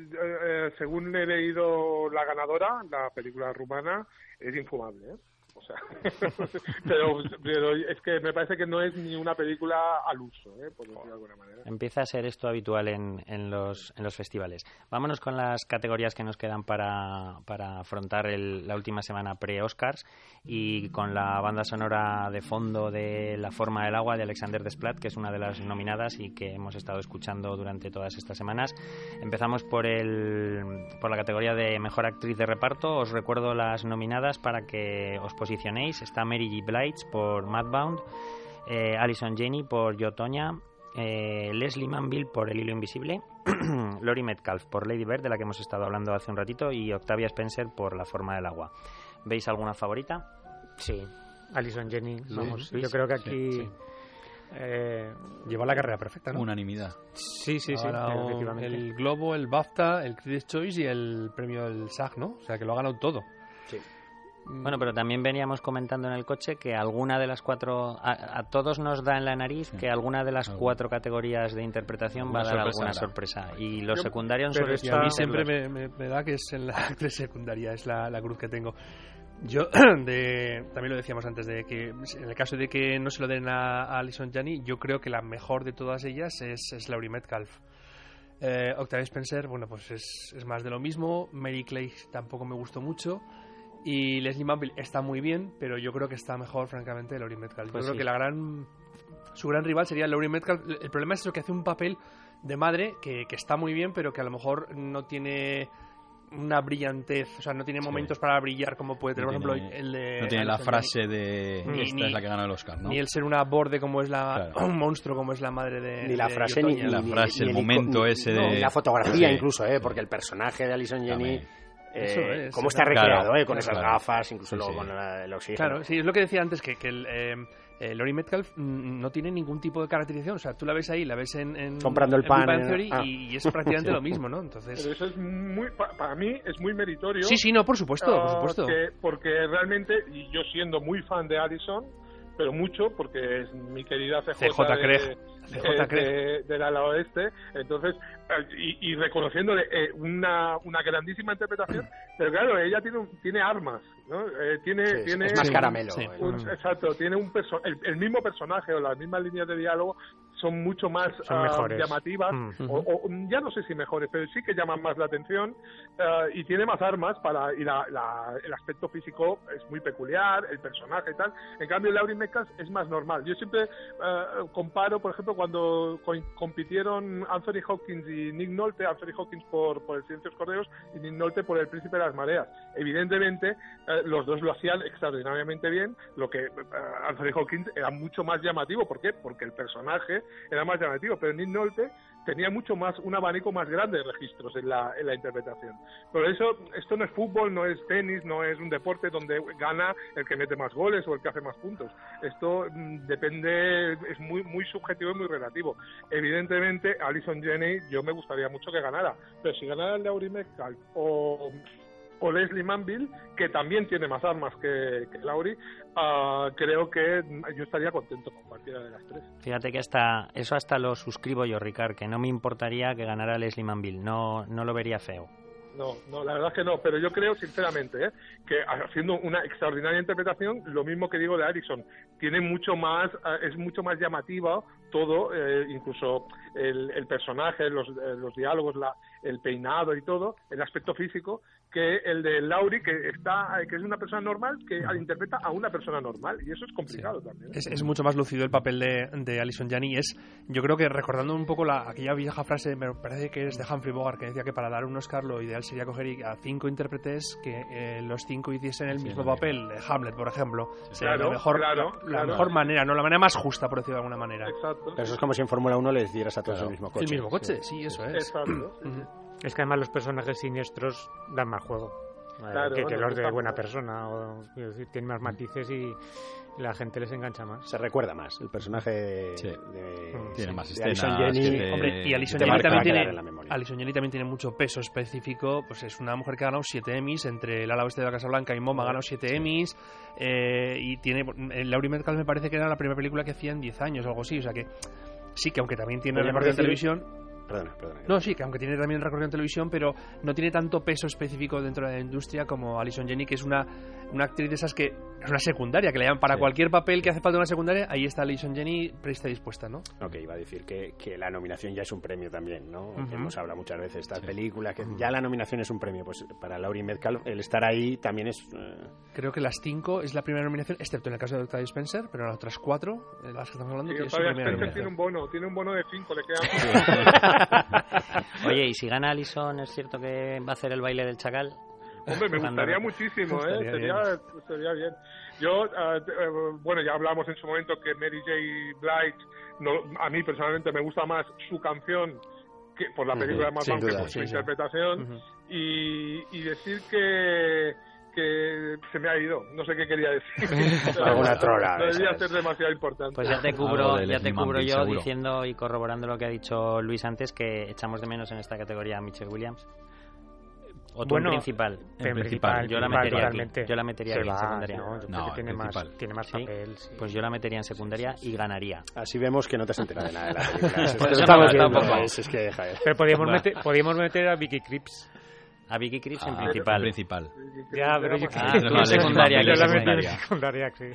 según he leído la ganadora, la película rumana, es infumable, ¿eh? pero, pero, es que me parece que no es ni una película al uso, ¿eh? por decirlo de alguna manera. Empieza a ser esto habitual en, en, los, en los festivales. Vámonos con las categorías que nos quedan para, para afrontar la última semana pre-Oscars y con la banda sonora de fondo de La forma del agua de Alexander Desplat, que es una de las nominadas y que hemos estado escuchando durante todas estas semanas. Empezamos por, el, por la categoría de Mejor Actriz de Reparto. Os recuerdo las nominadas para que os posicionéis Está Mary G. Blige por Madbound, eh, Alison Jenny por Yo Toña, eh, Leslie Manville por El Hilo Invisible, Lori Metcalf por Lady Bird, de la que hemos estado hablando hace un ratito, y Octavia Spencer por La Forma del Agua. ¿Veis alguna favorita? Sí, Alison Jenny, vamos, yo creo que aquí... Eh, lleva la carrera perfecta, ¿no? Unanimidad. Sí, sí, sí. El Globo, el BAFTA, el Critics' Choice y el premio del SAG, ¿no? O sea, que lo ha ganado todo. Sí. Bueno, pero también veníamos comentando en el coche que alguna de las cuatro, a, todos nos da en la nariz que alguna de las cuatro categorías de interpretación va a dar alguna sorpresa. Y los secundarios suelen A mí siempre me, da que es en la actriz secundaria, es la, cruz que tengo. Yo, de, también lo decíamos antes, de que en el caso de que no se lo den a, Alison Janney, yo creo que la mejor de todas ellas es, es Laurie Metcalf. Eh, Octavia Spencer, bueno, pues es, es más de lo mismo. Mary Clay tampoco me gustó mucho. Y Leslie Manville está muy bien, pero yo creo que está mejor, francamente, Laurie Metcalf. yo pues creo que la gran, su gran rival sería Laurie Metcalf. El problema es eso, que hace un papel de madre que, que está muy bien, pero que a lo mejor no tiene una brillantez, o sea, no tiene momentos para brillar como puede tener, por ejemplo, el de... No tiene la frase de ni, esta es la que gana el Oscar, ¿no? Ni el ser una borde como es la... un monstruo como es la madre de... Ni la frase, ni, la frase, el, momento ese de... Ni la fotografía incluso, ¿eh? Porque el personaje de Alison Jenny... Eh, cómo está recreado, eh, con esas gafas, incluso luego con el oxígeno. Claro, sí, es lo que decía antes, que, que el, eh, eh Lori Metcalf no tiene ningún tipo de caracterización. O sea, tú la ves ahí, la ves en. Comprando el pan. Ah. y, es prácticamente lo mismo, ¿no? Entonces. Pero eso es muy. para mí es muy meritorio. Sí, sí, no, por supuesto, por supuesto. porque realmente, y yo siendo muy fan de Addison pero mucho porque es mi querida CJ, CJ de, del ala oeste entonces y, y reconociéndole eh, una, una grandísima interpretación pero claro ella tiene tiene armas ¿no? Eh, tiene tiene es más caramelo exacto tiene un el, mismo personaje o las mismas líneas de diálogo son mucho más ah, llamativas, mm. o, ya no sé si mejores, pero sí que llaman más la atención ah, y tiene más armas para y la, el aspecto físico es muy peculiar, el personaje y tal. En cambio, Laurie mechas es más normal. Yo siempre eh, comparo, por ejemplo, cuando compitieron Anthony Hawkins y Nick Nolte, Anthony Hawkins por, por el Silencio de los Correos y Nick Nolte por el Príncipe de las Mareas. Evidentemente, eh, los dos lo hacían extraordinariamente bien, lo que Anthony Hawkins era mucho más llamativo. ¿Por qué? Porque el personaje era más llamativo, pero Nick Nolte tenía mucho más, un abanico más grande de registros en la, en la interpretación. Por eso, esto no es fútbol, no es tenis, no es un deporte donde gana el que mete más goles o el que hace más puntos. Esto mm, depende, es muy, muy subjetivo y muy relativo. Evidentemente, Alison Jenny, yo me gustaría mucho que ganara, pero si ganara el Laurie Metcalf o o Leslie Manville, que también tiene más armas que, que Laurie, ah, creo que yo estaría contento con cualquiera de las tres. Fíjate que hasta eso hasta lo suscribo yo, Ricard, que no me importaría que ganara Leslie Manville, no, no lo vería feo. No, no, la verdad es que no, pero yo creo sinceramente ¿eh? que haciendo una extraordinaria interpretación, lo mismo que digo de Alison, tiene mucho más, eh, es mucho más llamativa todo, eh, incluso el, el personaje, los, los diálogos, la, el peinado y todo, el aspecto físico, que el de Lauri, que está que es una persona normal, que interpreta a una persona normal. Y eso es complicado también. ¿eh? Es, mucho más lucido el papel de, de Alison Janney. Es, yo creo que recordando un poco la, aquella vieja frase, me parece que es de Humphrey Bogart, que decía que para dar un Oscar lo ideal sería coger a cinco intérpretes que eh, los cinco hiciesen el mismo papel. De Hamlet, por ejemplo. Sería la mejor, la, mejor manera, no la manera más justa, por decirlo de alguna manera. Exacto. Pero eso es como si en Fórmula 1 les dieras a todos el mismo coche. El mismo coche, sí, eso es. Exacto. Es que además los personajes siniestros dan más juego. que, los de buena persona. O, tienen más matices y la gente les engancha más. Se recuerda más. El personaje de. Mm. tiene más escenas. Hombre, y Alison Jenny, también tiene, también tiene mucho peso específico. Pues es una mujer que ha ganado 7 Emmys. Entre el ala oeste de la Casa Blanca y Mom ha ganado 7 Emmys. Eh, y tiene. Laurie Metcalf me parece que era la primera película que hacía en 10 años o algo así. O sea que. Sí, que aunque también tiene recorrido de televisión Perdona, perdona. No, sí, que aunque tiene también recorrido en televisión, pero no tiene tanto peso específico dentro de la industria como Alison Jenny, que es una, una actriz de esas que es una secundaria, que le llaman para cualquier papel que hace falta una secundaria, ahí está Alison Jenny presta dispuesta, ¿no? Ok, iba a decir que, que la nominación ya es un premio también, ¿no? Hemos hablado muchas veces de estas películas, que ya la nominación es un premio, pues para Laurie Metcalf el estar ahí también es... Eh, Creo que las cinco es la primera nominación, excepto en el caso de Octavia Spencer, pero las otras cuatro, las que estamos hablando, sí, Spencer tiene un bono, tiene un bono de cinco, le queda... Oye, y si gana Alison, ¿es cierto que va a hacer el baile del chacal? Hombre, me gustaría muchísimo, ¿eh? Sería, sería bien. Yo, eh, bueno, ya hablamos en su momento que Mary J. Blige, no, a mí personalmente me gusta más su canción que por la película más que por su interpretación. y, y decir que que se me ha ido. No sé qué quería decir. Alguna trola. No debía ser demasiado importante. Pues ya te cubro, ya te cubro yo diciendo y corroborando lo que ha dicho Luis antes, que echamos de menos en esta categoría a Michelle Williams. O bueno, principal. En principal. Yo la metería aquí. Yo la metería en secundaria. No, tiene, más, tiene más papel. Pues yo la metería en secundaria y ganaría. Así vemos que no te has enterado de nada de la película. es, que deja, Pero podríamos, meter, podríamos meter a Vicky Cripps. A Vicky Crips en principal. principal. Ya, pero yo ah, no, secundaria. Yo la secundaria, sí.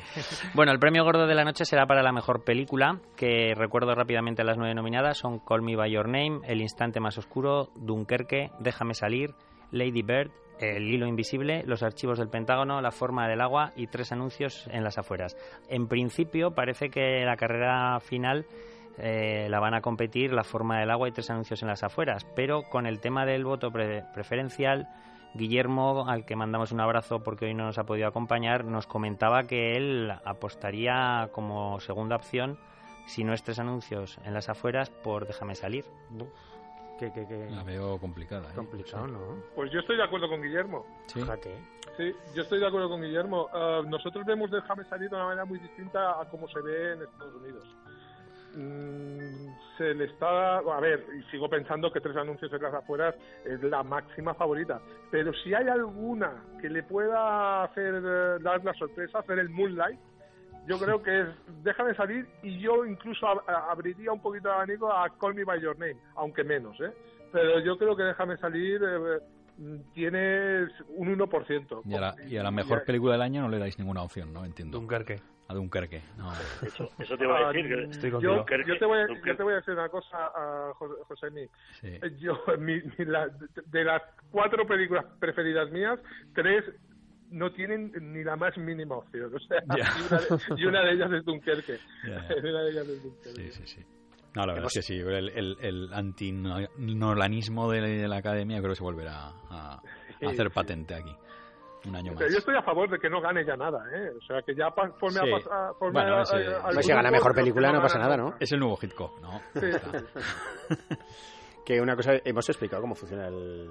Bueno, el premio gordo de la noche será para la mejor película, que recuerdo rápidamente las nueve nominadas, son Call Me By Your Name, El Instante Más Oscuro, Dunkerque, Déjame Salir, Lady Bird, El Hilo Invisible, Los Archivos del Pentágono, La Forma del Agua y tres anuncios en las afueras. En principio parece que la carrera final eh, la van a competir La Forma del Agua y tres anuncios en las afueras. Pero con el tema del voto preferencial, Guillermo, al que mandamos un abrazo porque hoy no nos ha podido acompañar, nos comentaba que él apostaría como segunda opción, si no es tres anuncios en las afueras, por Déjame salir. La veo complicada. ¿eh? Complicado, ¿no? Pues yo estoy de acuerdo con Guillermo. Fíjate. Sí, yo estoy de acuerdo con Guillermo. Ah, nosotros vemos Déjame salir de una manera muy distinta a cómo se ve en Estados Unidos. Mm, se le está a ver y sigo pensando que tres anuncios en las afueras es la máxima favorita pero si hay alguna que le pueda hacer eh, dar la sorpresa hacer el Moonlight yo creo que es déjame salir y yo incluso abriría un poquito de abanico a Call Me By Your Name aunque menos eh pero yo creo que déjame salir eh, tiene un 1%. Y a, la, y a la mejor película del año no le dais ninguna opción, ¿no? Entiendo. Dunkerque a Dunkerque. No. Eso, eso te iba a decir. Ah, Estoy yo, yo, te voy a, yo te voy a decir una cosa, uh, José, Sí. Yo, mi, mi, la, de las cuatro películas preferidas mías, tres no tienen ni la más mínima opción. O sea, y, una de, ellas es Dunkerque. una de ellas es Dunkerque. Sí, sí, sí. No, la verdad es que sí, el, el, el antinolanismo de, la academia creo que se volverá a, hacer patente aquí. Un año más. Yo estoy a favor de que no gane ya nada, ¿eh? O sea, que ya forme a pasar. Bueno, si gana mejor película no pasa nada, ¿no? Es el nuevo Hitchcock, ¿no? que una cosa, hemos explicado cómo funciona el,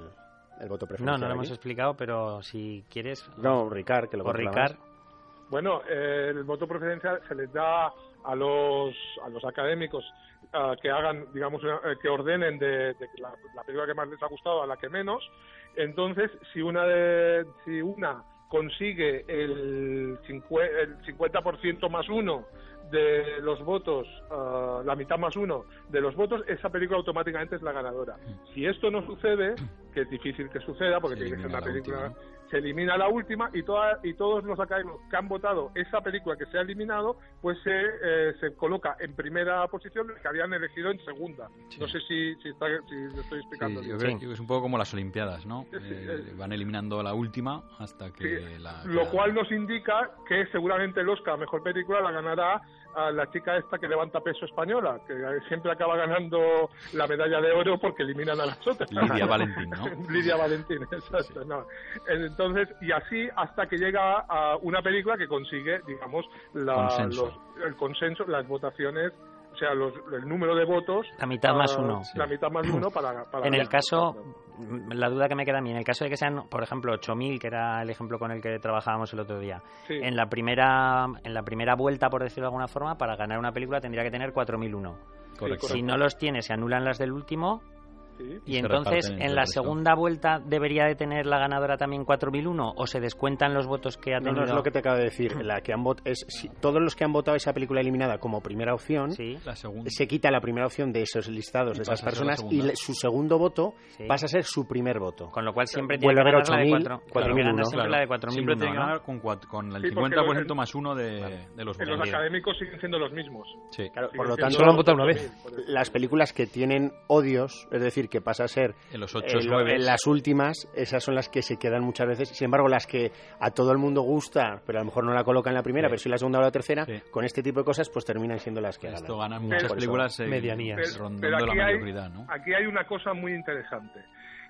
el voto preferencial. No, no lo hemos explicado, pero si quieres. No, Ricard, que lo O Ricard. Bueno, el voto preferencial se les da a los, a los académicos que hagan, digamos, eh, que ordenen de, la, película que más les ha gustado a la que menos. Entonces, si una de, si una consigue el, el 50% más uno de los votos, ah, la mitad más uno de los votos, esa película automáticamente es la ganadora. Mm. Si esto no sucede, que es difícil que suceda, porque tiene que ser una película, se elimina la última y, toda, y todos los académicos que han votado esa película que se ha eliminado, pues se, eh, se coloca en primera posición que habían elegido en segunda. No sé si, si, está, si lo estoy explicando bien. Yo creo es un poco como las Olimpiadas, ¿no? Eh, van eliminando la última hasta que la... Lo cual nos indica que seguramente el Oscar Mejor Película la ganará a la chica esta que levanta peso española, que siempre acaba ganando la medalla de oro porque eliminan a las otras. Lidia Valentín, ¿no? Lidia Valentín, exacto. No. Entonces, y así hasta que llega a una película que consigue, digamos, la, el consenso, las votaciones o sea, los, el número de votos. La mitad más uno. La mitad más uno para. en el caso, la duda que me queda a mí, en el caso de que sean, por ejemplo, 8.000, que era el ejemplo con el que trabajábamos el otro día, en, la primera, en la primera vuelta, por decirlo de alguna forma, para ganar una película tendría que tener 4.001. Correcto. Si no los tiene, se anulan las del último y entonces, ¿en la segunda vuelta debería de tener la ganadora también 4001 o se descuentan los votos que ha tenido? No, no es lo que te acabo de decir. La que han es, si, todos los que han votado esa película eliminada como primera opción, se quita la primera opción de esos listados, de esas personas, y su segundo voto pasa a ser su primer voto. Con lo cual siempre tiene que ganar la de 4001. Siempre, la de 4001, siempre tiene que ganar con, con el 50% más uno de, de los votos. Los académicos siguen siendo los mismos. Sí, por lo tanto, solo han votado una vez. Las películas que tienen odios, es decir, que pasa a ser en, los ocho, en las últimas, esas son las que se quedan muchas veces. Sin embargo, las que a todo el mundo gusta, pero a lo mejor no la colocan en la primera, pero si la segunda o la tercera, con este tipo de cosas, pues terminan siendo las que Esto ganan. muchas películas medianías, pero, aquí la hay, Aquí hay una cosa muy interesante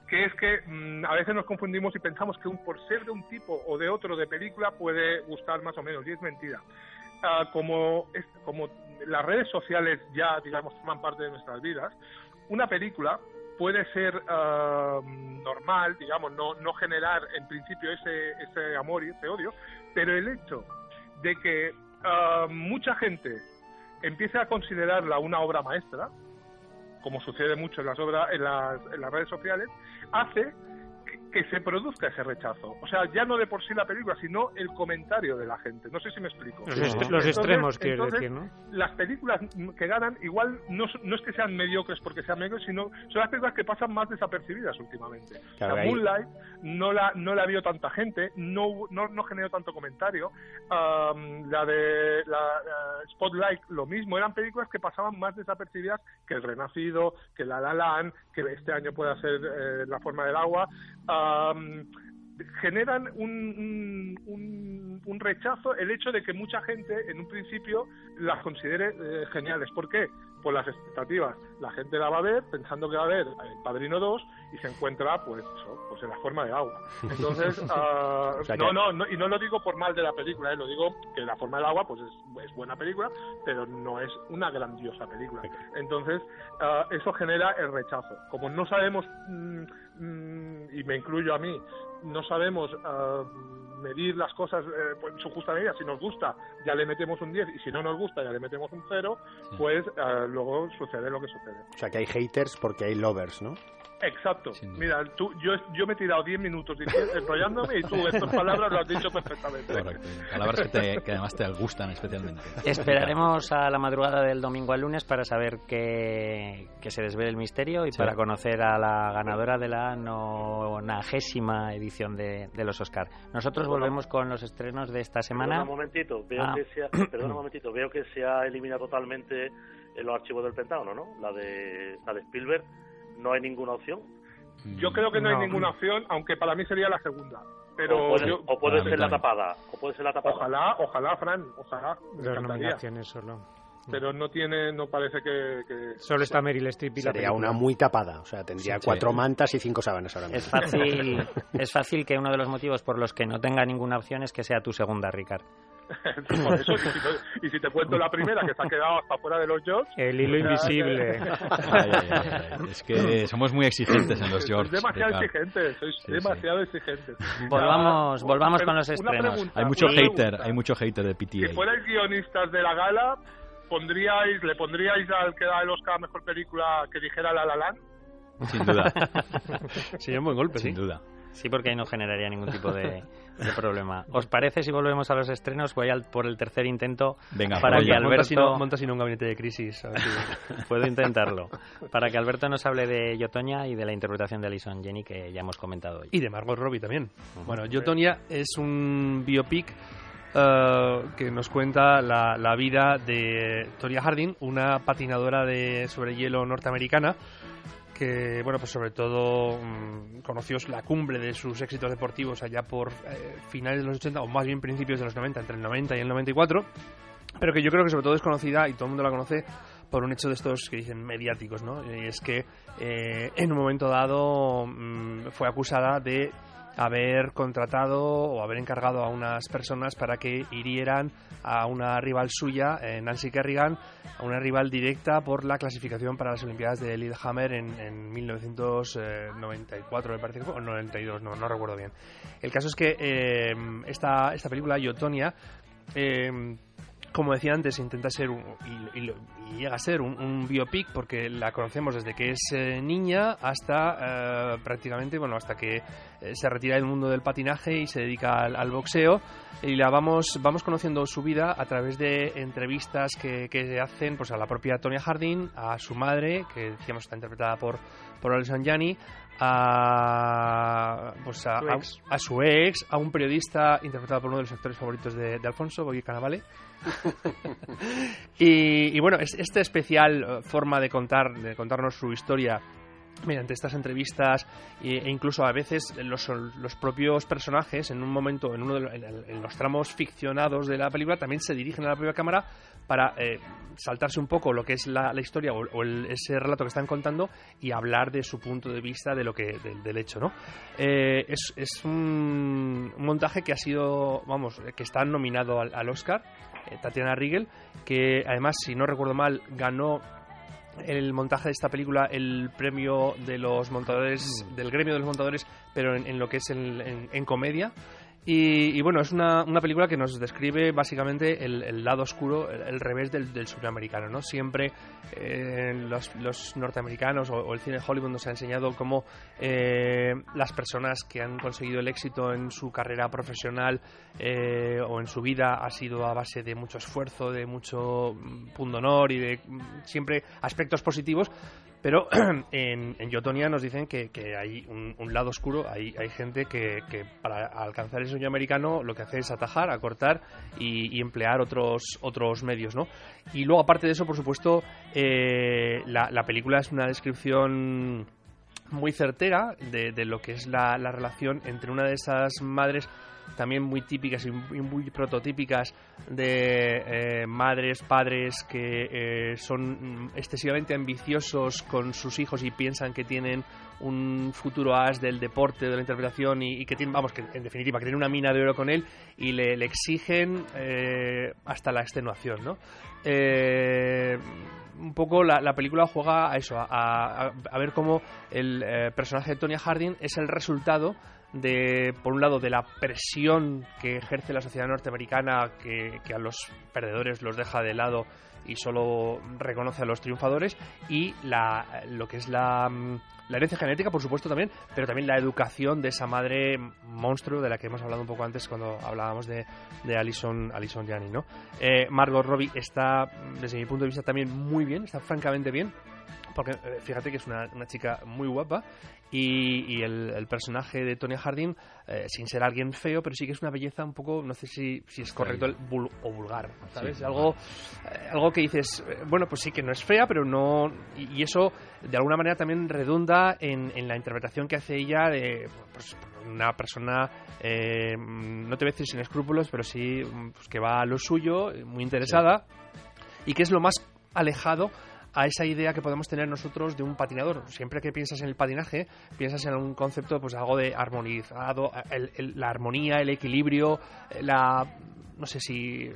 que es que mm, a veces nos confundimos y pensamos que un, por ser de un tipo o de otro de película puede gustar más o menos, y es mentira. Ah, como, es, como las redes sociales ya, digamos, forman parte de nuestras vidas, una película puede ser ah, normal, digamos, no, no generar en principio ese, ese amor y ese odio, pero el hecho de que ah, mucha gente empiece a considerarla una obra maestra, como sucede mucho en las obras en las, en las redes sociales, hace que se produzca ese rechazo. O sea, ya no de por sí la película, sino el comentario de la gente. No sé si me explico. Los, extremos, quiero decir, ¿no? Las películas que ganan, igual no, no es que sean mediocres porque sean mediocres, sino son las películas que pasan más desapercibidas últimamente. la Moonlight no la, no la vio tanta gente, no, no, no generó tanto comentario. la de la, Spotlight, lo mismo. Eran películas que pasaban más desapercibidas que El Renacido, que La La Land, que este año puede ser eh, La Forma del Agua generan un, un, rechazo el hecho de que mucha gente en un principio las considere eh, geniales. ¿Por qué? Por las expectativas. La gente la va a ver pensando que va a ver El Padrino 2 y se encuentra pues pues en la forma de agua. Entonces, ah, no, no, y no lo digo por mal de la película, eh, lo digo que La forma del agua pues es, es, buena película, pero no es una grandiosa película. Entonces, ah, eso genera el rechazo. Como no sabemos... Mm, Mm, y me incluyo a mí, no sabemos ah, medir las cosas eh, en su justa medida. Si nos gusta, ya le metemos un 10 y si no nos gusta, ya le metemos un 0, pues ah, luego sucede lo que sucede. O sea, que hay haters porque hay lovers, ¿no? Exacto. Mira, tú, yo, yo me he tirado 10 minutos enrollándome y tú estas palabras lo has dicho perfectamente. Correcto. Palabras que, te, que, además te gustan especialmente. Esperaremos a la madrugada del domingo al lunes para saber que, que se desvele el misterio y para conocer a la ganadora de la nonagésima edición de, de los Oscar. Nosotros volvemos con los estrenos de esta semana. Perdona un momentito, veo, ah. que se ha, perdona un momentito, veo que se ha eliminado totalmente en los archivos del Pentágono, ¿no? La de, la de Spielberg no hay ninguna opción. Yo creo que no, hay ninguna opción, aunque para mí sería la segunda. pero o puede, ser la tapada, o puede ser la tapada. Ojalá, ojalá, Fran, ojalá. Dos nominaciones solo pero no tiene, no parece que... Solo está Meryl Streep y Sería una muy tapada, o sea, tendría cuatro mantas y cinco sábanas ahora mismo. Es fácil, es fácil que uno de los motivos por los que no tenga ninguna opción es que sea tu segunda, Ricard. y, si te cuento la primera, que se ha quedado hasta fuera de los jobs... El hilo invisible. es que somos muy exigentes en los jobs. demasiado exigentes, sois demasiado exigentes. Volvamos, volvamos con los estrenos. hay mucho hater, hay mucho hater de PTA. Si fuerais guionistas de la gala, pondríais, le pondríais al que da el Oscar a mejor película que dijera La La Land? Sin duda. Sería un buen golpe, sin duda. Sí, porque ahí no generaría ningún tipo de, problema. ¿Os parece si volvemos a los estrenos? Voy al, por el tercer intento Venga, para que Alberto... Monta sin un gabinete de crisis. Puedo intentarlo. Para que Alberto nos hable de Yotonia y de la interpretación de Alison Jenny que ya hemos comentado hoy. Y de Margot Robbie también. Bueno, Yotonia es un biopic eh, que nos cuenta la, vida de Toria Harding, una patinadora de sobre hielo norteamericana que, bueno, pues sobre todo mm, conoció la cumbre de sus éxitos deportivos allá por eh, finales de los 80 o más bien principios de los 90, entre el 90 y el 94, pero que yo creo que sobre todo es conocida y todo el mundo la conoce por un hecho de estos que dicen mediáticos, ¿no? Y es que eh, en un momento dado mm, fue acusada de haber contratado o haber encargado a unas personas para que hirieran a una rival suya, eh, Nancy Kerrigan, a una rival directa por la clasificación para las Olimpiadas de Lillehammer en, en 1994, me parece que fue, o 92, no, no recuerdo bien. El caso es que eh, esta, esta película, Yotonia, eh, como decía antes, intenta ser un, y, llega a ser un, biopic porque la conocemos desde que es eh, niña hasta eh, prácticamente, bueno, hasta que eh, se retira del mundo del patinaje y se dedica al, boxeo. Y la vamos vamos conociendo su vida a través de entrevistas que, que hacen pues a la propia Tonya Harding, a su madre, que decíamos está interpretada por por Alison Janney, a, pues a, su ex, a un periodista interpretado por uno de los actores favoritos de, Alfonso, Boy Canavale. y, y, bueno, esta especial eh, forma de contar, de contarnos su historia mediante estas entrevistas e incluso a veces los, los, propios personajes en un momento en uno de en, los tramos ficcionados de la película también se dirigen a la propia cámara para eh, saltarse un poco lo que es la, historia o, ese relato que están contando y hablar de su punto de vista de lo que del, hecho no eh, es, es un, montaje que ha sido vamos que está nominado al, Oscar eh, Tatiana Riegel que además si no recuerdo mal ganó el montaje de esta película el premio de los montadores, mm. del gremio de los montadores, pero en, lo que es en comedia. Y, bueno, es una, una, película que nos describe básicamente el, lado oscuro, el, revés del, del, sudamericano, ¿no? Siempre eh, los, los, norteamericanos o, el cine de Hollywood nos ha enseñado cómo eh, las personas que han conseguido el éxito en su carrera profesional eh, o en su vida ha sido a base de mucho esfuerzo, de mucho mm, honor y de mm, siempre aspectos positivos, pero en, en Yotonia nos dicen que, hay un, lado oscuro, hay, hay gente que, para alcanzar el sueño americano lo que hace es atajar, acortar y, emplear otros, otros medios, ¿no? Y luego, aparte de eso, por supuesto, eh, la, la película es una descripción muy certera de, de, lo que es la, la relación entre una de esas madres también muy típicas y muy prototípicas de eh, madres, padres que eh, son excesivamente ambiciosos con sus hijos y piensan que tienen un futuro as del deporte, de la interpretación y, que tienen, vamos, que en definitiva, que tienen una mina de oro con él y le, exigen eh, hasta la extenuación, ¿no? un poco la, película juega a eso, a, a ver cómo el personaje de Tonya Harding es el resultado de, por un lado, de la presión que ejerce la sociedad norteamericana, que, a los perdedores los deja de lado y solo reconoce a los triunfadores, y la, lo que es la, la herencia genética, por supuesto, también, pero también la educación de esa madre monstruo de la que hemos hablado un poco antes cuando hablábamos de, de Alison, Alison Janney, ¿no? Eh, Margot Robbie está, desde mi punto de vista, también muy bien, está francamente bien porque eh, fíjate que es una, una chica muy guapa y, el, personaje de Tonya Harding, eh, sin ser alguien feo, pero sí que es una belleza un poco, no sé si, si es correcto, el o vulgar, ¿sabes? algo, eh, algo que dices, bueno, pues sí que no es fea, pero no... Y, eso, de alguna manera, también redunda en, en la interpretación que hace ella de pues, una persona, no te voy a decir sin escrúpulos, pero sí pues, que va a lo suyo, muy interesada, y que es lo más alejado a esa idea que podemos tener nosotros de un patinador. Siempre que piensas en el patinaje, piensas en un concepto, pues algo de armonizado, la armonía, el equilibrio, la... no sé si...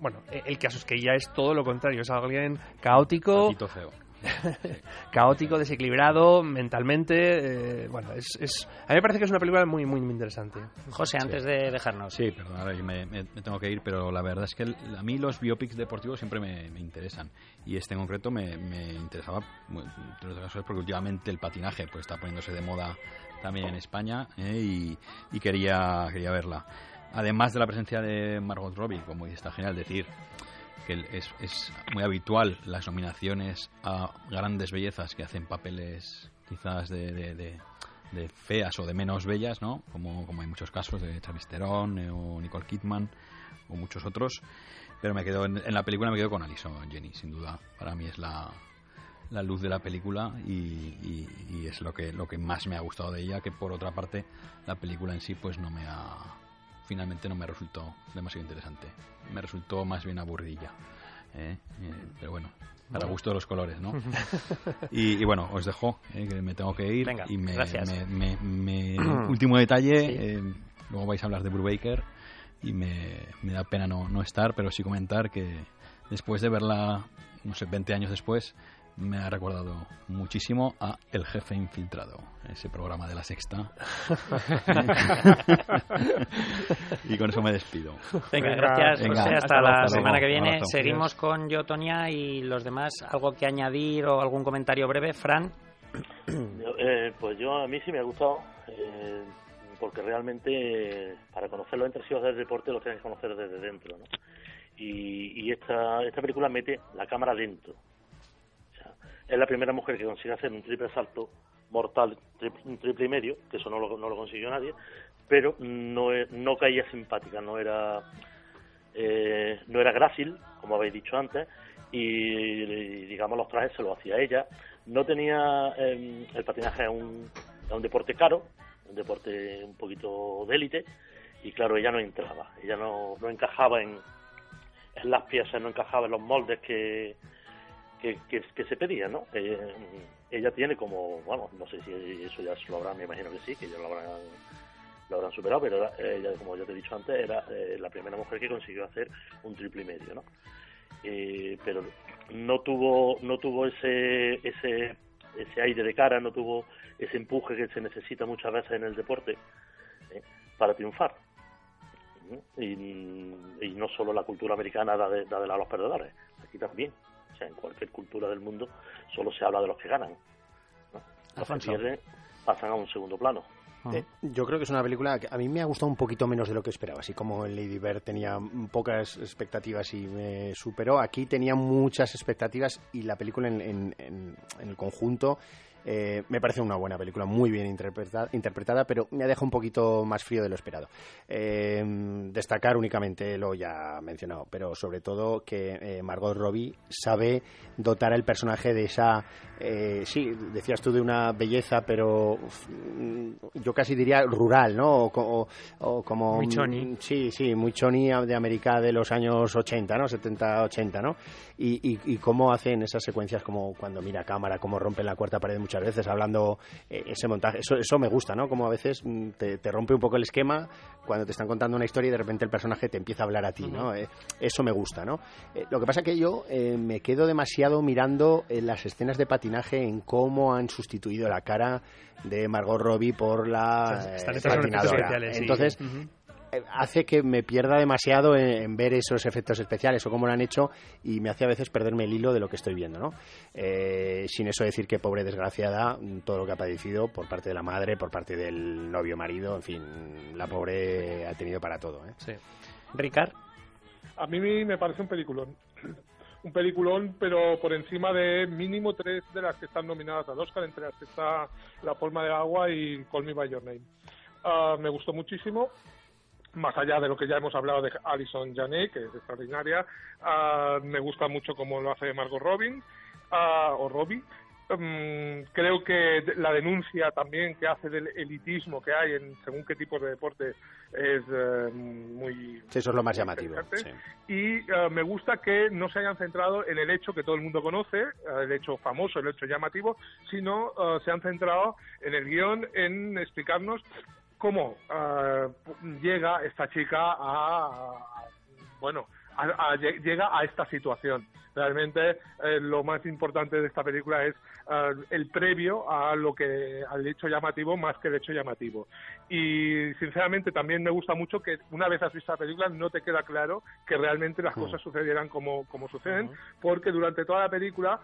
Bueno, el caso es que ella es todo lo contrario, es alguien caótico, caótico, desequilibrado mentalmente. Eh, bueno, es, es, a mí me parece que es una película muy, muy, muy interesante. José, antes de dejarnos. Sí, perdón, ahora yo me, tengo que ir, pero la verdad es que a mí los biopics deportivos siempre me, interesan. Y este en concreto me, interesaba, entre otras cosas, porque últimamente el patinaje pues está poniéndose de moda también en España eh, y, y, quería, quería verla. Además de la presencia de Margot Robbie, como está genial decir, que es, es, muy habitual las nominaciones a grandes bellezas que hacen papeles quizás de, de, feas o de menos bellas, ¿no? Como, como hay muchos casos de Charlize Theron eh, o Nicole Kidman o muchos otros. Pero me quedo en, la película me quedo con Alison Jenny, sin duda. Para mí es la, la luz de la película y, y, es lo que lo que más me ha gustado de ella que por otra parte la película en sí pues no me ha finalmente no me resultó demasiado interesante. Me resultó más bien aburridilla. ¿eh? Eh, pero bueno, para gusto de los colores, ¿no? y, bueno, os dejo, ¿eh? que me tengo que ir. y me, Me, último detalle, luego vais a hablar de Brubaker y me, da pena no, no estar, pero sí comentar que después de verla, no sé, 20 años después, me ha recordado muchísimo a El Jefe Infiltrado, ese programa de la sexta. y con eso me despido. Venga, gracias, hasta, la semana que viene. Seguimos con yo, Tonia, y los demás. ¿Algo que añadir o algún comentario breve? Fran. Eh, pues yo, a mí sí me ha gustado. Eh, porque realmente para conocer los entresijos del deporte los tienes que conocer desde dentro. ¿no? Y, y esta, esta película mete la cámara dentro es la primera mujer que consigue hacer un triple salto mortal, un triple y medio, que eso no lo, consiguió nadie, pero no, no caía simpática, no era eh, no era grácil, como habéis dicho antes, y, digamos los trajes se lo hacía ella. No tenía em, el patinaje es un, un deporte caro, un deporte un poquito de élite, y claro, ella no entraba, ella no, no encajaba en, en las piezas, no encajaba en los moldes que, que, se pedía, ¿no? Eh, ella tiene como, bueno, no sé si eso ya lo habrán, me imagino que sí, que ya lo habrán, lo habrán superado, pero ella, como ya te he dicho antes, era eh, la primera mujer que consiguió hacer un triple y medio, ¿no? Eh, pero no tuvo, no tuvo ese, ese, ese aire de cara, no tuvo ese empuje que se necesita muchas veces en el deporte para triunfar. Y, no solo la cultura americana da de, da a los perdedores, aquí también. O sea, en cualquier cultura del mundo solo se habla de los que ganan. Los que pierden pasan a un segundo plano. Eh, yo creo que es una película que a mí me ha gustado un poquito menos de lo que esperaba. Así como en Lady Bird tenía pocas expectativas y me superó, aquí tenía muchas expectativas y la película en el conjunto eh, me parece una buena película, muy bien interpretada, pero me ha dejado un poquito más frío de lo esperado. Eh, destacar únicamente lo ya mencionado, pero sobre todo que eh, Margot Robbie sabe dotar al personaje de esa, sí, decías tú de una belleza, pero yo casi diría rural, ¿no? O, como muy choni. Sí, sí, muy choni de América de los años 80, ¿no? 70, 80, ¿no? Y, y, cómo hacen esas secuencias como cuando mira a cámara, cómo rompen la cuarta pared muchas veces hablando eh, ese montaje. Eso, eso me gusta, ¿no? Como a veces mm, te, rompe un poco el esquema cuando te están contando una historia y de repente el personaje te empieza a hablar a ti, ¿no? Eh, eso me gusta, ¿no? Eh, lo que pasa que yo me quedo demasiado mirando las escenas de patinaje en cómo han sustituido la cara de Margot Robbie por la patinadora. Entonces, hace que me pierda demasiado en, ver esos efectos especiales o cómo lo han hecho y me hace a veces perderme el hilo de lo que estoy viendo, ¿no? Eh, sin eso decir que pobre desgraciada, todo lo que ha padecido por parte de la madre, por parte del novio marido, en fin, la pobre ha tenido para todo, ¿eh? Sí. Ricard. A mí me parece un peliculón. un peliculón, pero por encima de mínimo tres de las que están nominadas al Oscar, entre las que está La forma de agua y Call Me By Your Name. Ah, me gustó muchísimo, más allá de lo que ya hemos hablado de Alison Janet, que es extraordinaria, ah, me gusta mucho cómo lo hace Margot Robin, uh, o Robbie, Mm, creo que la denuncia también que hace del elitismo que hay en según qué tipo de deporte es eh, muy sí, eso es lo más llamativo y eh, me gusta que no se hayan centrado en el hecho que todo el mundo conoce eh, el hecho famoso el hecho llamativo sino se han centrado en el guion en explicarnos cómo llega esta chica a bueno llega a esta situación. Realmente lo más importante de esta película es eh, el previo a lo que al hecho llamativo más que el hecho llamativo. Y sinceramente también me gusta mucho que una vez has visto la película no te queda claro que realmente las mm. cosas sucedieran como, como suceden porque durante toda la película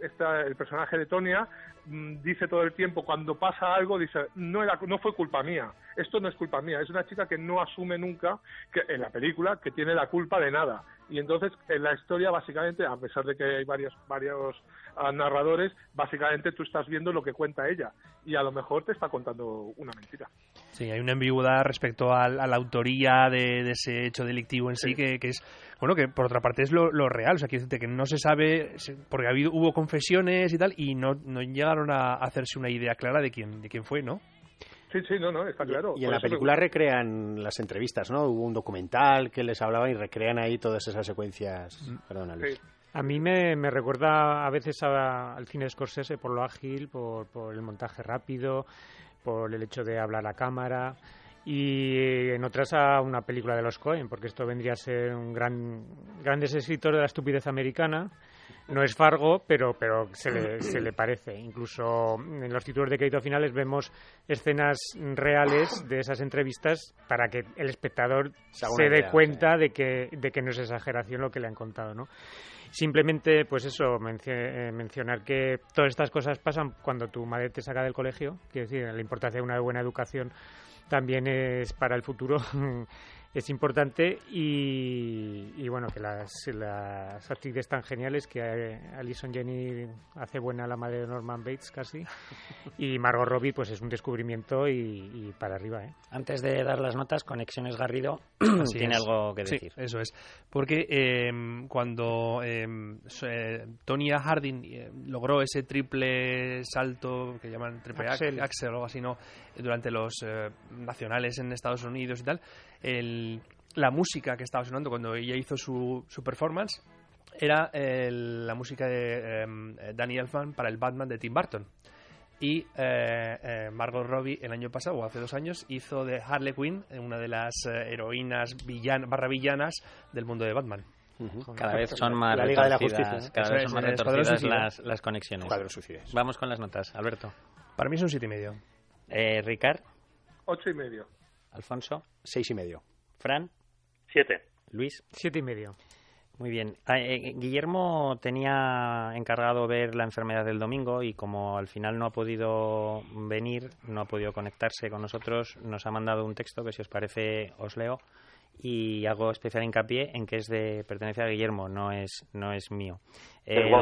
el personaje de Tonia mm, dice todo el tiempo cuando pasa algo dice no era no fue culpa mía esto no es culpa mía es una chica que no asume nunca que en la película que tiene la culpa de nada. Y entonces en la historia básicamente a pesar de que hay varios varios ah, narradores básicamente tú estás viendo lo que cuenta ella. Y a lo mejor te está contando una mentira. Sí hay una ambigüedad respecto a, la autoría de, ese hecho delictivo en sí, que, es bueno que por otra parte es lo, real. O sea que que no se sabe porque ha habido hubo confesiones y tal y no, no llegaron a hacerse una idea clara de quién de quién fue no Sí, sí, no, no, está claro. Y, en la película recrean las entrevistas, ¿no? Hubo un documental que les hablaba y recrean ahí todas esas secuencias. Mm. Perdona, Luis. A mí me, me, recuerda a veces al cine Scorsese por lo ágil, por, por el montaje rápido, por el hecho de hablar a cámara y en otras a una película de los Cohen, porque esto vendría a ser un gran grandes escritores de la estupidez americana no es Fargo, pero, pero se, le, se le parece. Incluso en los títulos de crédito finales vemos escenas reales de esas entrevistas para que el espectador se dé cuenta de, que, de que no es exageración lo que le han contado, ¿no? Simplemente, pues eso, eh, mencionar que todas estas cosas pasan cuando tu madre te saca del colegio. Quiero decir, la importancia de una buena educación también es para el futuro es importante y, bueno, que las, las actrices tan geniales que Alison Jenny hace buena la madre de Norman Bates casi y Margot Robbie pues es un descubrimiento y, para arriba. ¿eh? Antes de dar las notas, Conexiones Garrido tiene algo que decir. eso es, porque em, cuando eh, Tonya Harding eh, logró ese triple salto que llaman triple axel, axel o algo así, ¿no? durante los eh, nacionales en Estados Unidos y tal, el, la música que estaba sonando cuando ella hizo su, su performance era la música de em, Danny Elfman para el Batman de Tim Burton. Y eh, eh, Margot Robbie el año pasado, o hace dos años, hizo de Harley Quinn una de las eh, heroínas villan, barra villanas del mundo de Batman. Cada vez son más la Liga de la Justicia, cada vez son más retorcidas las, las, conexiones. Vamos con las notas, Alberto. Para mí es un siete y medio. Eh, Ricard. Ocho y medio. Alfonso. Seis y medio. Fran. Siete. Luis. Siete y medio. Muy bien. Ah, eh, eh, Guillermo tenía encargado ver la enfermedad del domingo y como al final no ha podido venir, no ha podido conectarse con nosotros, nos ha mandado un texto que si os parece os leo y hago especial hincapié en que es de pertenece a Guillermo, no es no es mío. El,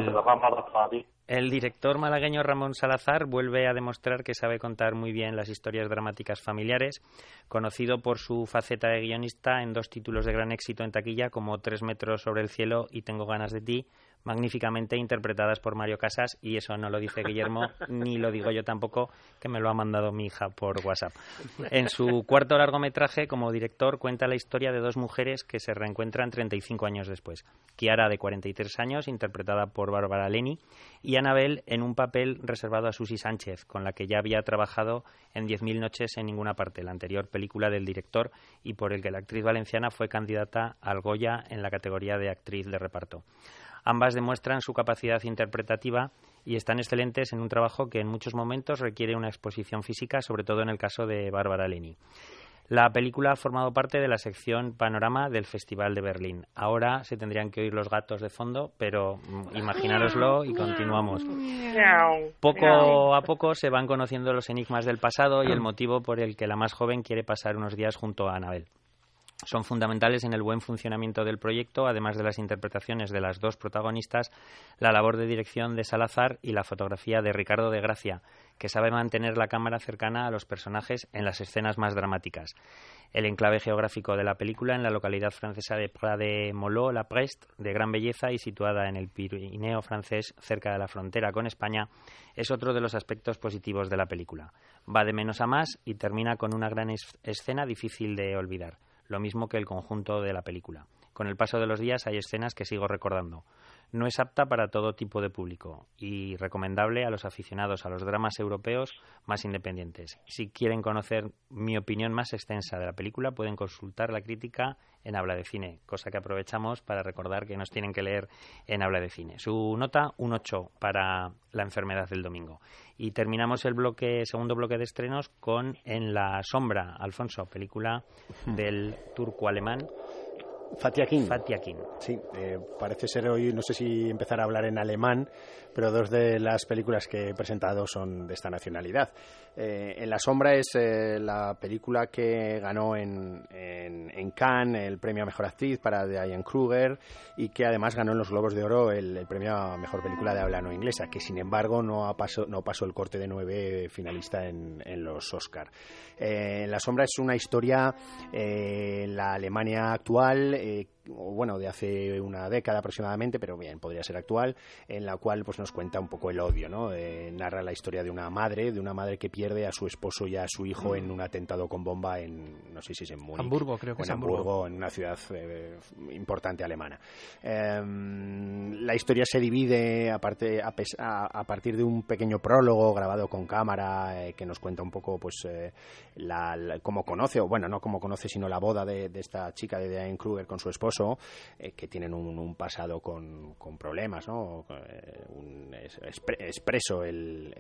el director malagueño Ramón Salazar vuelve a demostrar que sabe contar muy bien las historias dramáticas familiares, conocido por su faceta de guionista en dos títulos de gran éxito en taquilla como Tres metros sobre el cielo y Tengo ganas de ti, magníficamente interpretadas por Mario Casas y eso no lo dice Guillermo ni lo digo yo tampoco que me lo ha mandado mi hija por WhatsApp. En su cuarto largometraje como director cuenta la historia de dos mujeres que se reencuentran 35 años después. Kiara de 43 años interpretada por Bárbara Leni y Anabel en un papel reservado a Susi Sánchez con la que ya había trabajado en 10.000 noches en ninguna parte, la anterior película del director y por el que la actriz valenciana fue candidata al Goya en la categoría de actriz de reparto. Ambas demuestran su capacidad interpretativa y están excelentes en un trabajo que en muchos momentos requiere una exposición física, sobre todo en el caso de Bárbara Leni. La película ha formado parte de la sección Panorama del Festival de Berlín. Ahora se tendrían que oír los gatos de fondo, pero mm, imaginároslo y continuamos. Poco a poco se van conociendo los enigmas del pasado y el motivo por el que la más joven quiere pasar unos días junto a Anabel. Son fundamentales en el buen funcionamiento del proyecto, además de las interpretaciones de las dos protagonistas, la labor de dirección de Salazar y la fotografía de Ricardo de Gracia, que sabe mantener la cámara cercana a los personajes en las escenas más dramáticas. El enclave geográfico de la película, en la localidad francesa de Prat de Molot, la Prest, de gran belleza y situada en el Pirineo francés, cerca de la frontera con España, es otro de los aspectos positivos de la película. Va de menos a más y termina con una gran escena difícil de olvidar lo mismo que el conjunto de la película. Con el paso de los días hay escenas que sigo recordando. No es apta para todo tipo de público y recomendable a los aficionados a los dramas europeos más independientes. Si quieren conocer mi opinión más extensa de la película, pueden consultar la crítica en Habla de Cine, cosa que aprovechamos para recordar que nos tienen que leer en Habla de Cine. Su nota, un 8 para La enfermedad del domingo. Y terminamos el bloque, segundo bloque de estrenos con En la sombra, Alfonso, película del turco alemán Fatiakin. Fatiakin. Sí, eh, parece ser hoy, no sé si empezar a hablar en alemán, pero dos de las películas que he presentado son de esta nacionalidad. Eh, en la sombra es eh, la película que ganó en, en, Cannes el premio a Mejor Actriz para Diane Kruger y que además ganó en los Globos de Oro el, premio a Mejor Película de habla no inglesa, que sin embargo no, ha pasó, no pasó el corte de nueve finalista en, en los Oscar. en la sombra es una historia en la Alemania actual eh, bueno, de hace una década aproximadamente, pero bien, podría ser actual, en la cual pues nos cuenta un poco el odio, ¿no? Eh, narra la historia de una madre, de una madre que pierde a su esposo y a su hijo mm. en un atentado con bomba en, no sé si es en Múnich. Hamburgo, creo que en Hamburgo, en una ciudad eh, importante alemana. Em, la historia se divide aparte, a, partir de un pequeño prólogo grabado con cámara eh, que nos cuenta un poco pues la, cómo conoce, o bueno, no cómo conoce, sino la boda de, esta chica de Diane Kruger con su esposo eh, que tienen un, pasado con, problemas, ¿no? Eh, expreso el,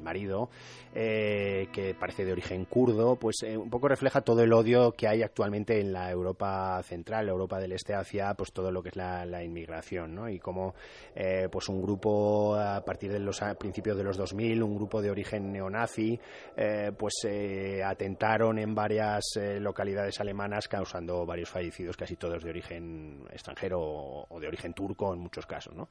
marido, eh, que parece de origen kurdo, pues un poco refleja todo el odio que hay actualmente en la Europa central, Europa del Este, hacia pues todo lo que es la, inmigración. Y como pues un grupo a partir de los principios de los 2000, un grupo de origen neonazi, pues atentaron en varias localidades alemanas causando varios fallecidos, casi todos de origen extranjero o, de origen turco en muchos casos. ¿no?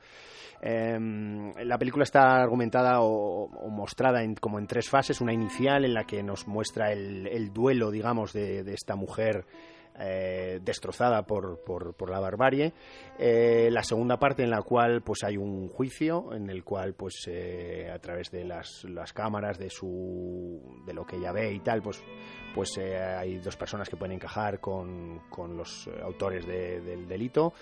Em, la película está argumentada o, mostrada en, como en tres fases. Una inicial en la que nos muestra el, duelo, digamos, de, de esta mujer eh, destrozada por, por, la barbarie. Eh, la segunda parte en la cual pues hay un juicio en el cual pues eh, a través de las, las, cámaras de su de lo que ella ve y tal pues pues hay dos personas que pueden encajar con, con los autores del delito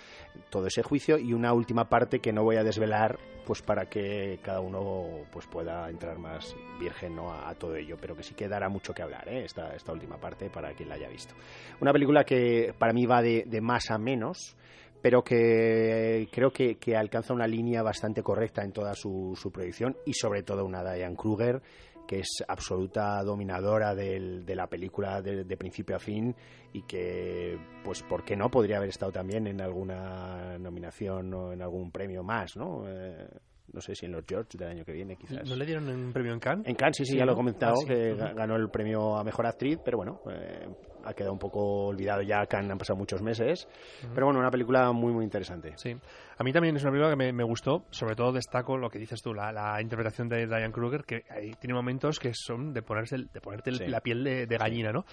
todo ese juicio y una última parte que no voy a desvelar pues para que cada uno pues pueda entrar más virgen a, todo ello pero que sí que dará mucho que hablar esta, esta última parte para quien la haya visto. Una película que para mí va de, más a menos, pero que creo que, alcanza una línea bastante correcta en toda su, su proyección y sobre todo una Diane Kruger que es absoluta dominadora de la película de, principio a fin y que, pues, ¿por qué no? Podría haber estado también en alguna nominación o en algún premio más, ¿no? Eh, no sé si en los George del año que viene, quizás. ¿No le dieron un premio en Cannes? En Cannes, sí, sí, ya lo he comentado, ah, que ganó el premio a Mejor Actriz, pero bueno, eh, ha quedado un poco olvidado ya, Cannes han pasado muchos meses, pero bueno, una película muy, muy interesante. Sí, a mí también es una película que me, gustó, sobre todo destaco lo que dices tú, la, interpretación de Diane Kruger, que tiene momentos que son de, ponerse, de ponerte la piel de, gallina, ¿no?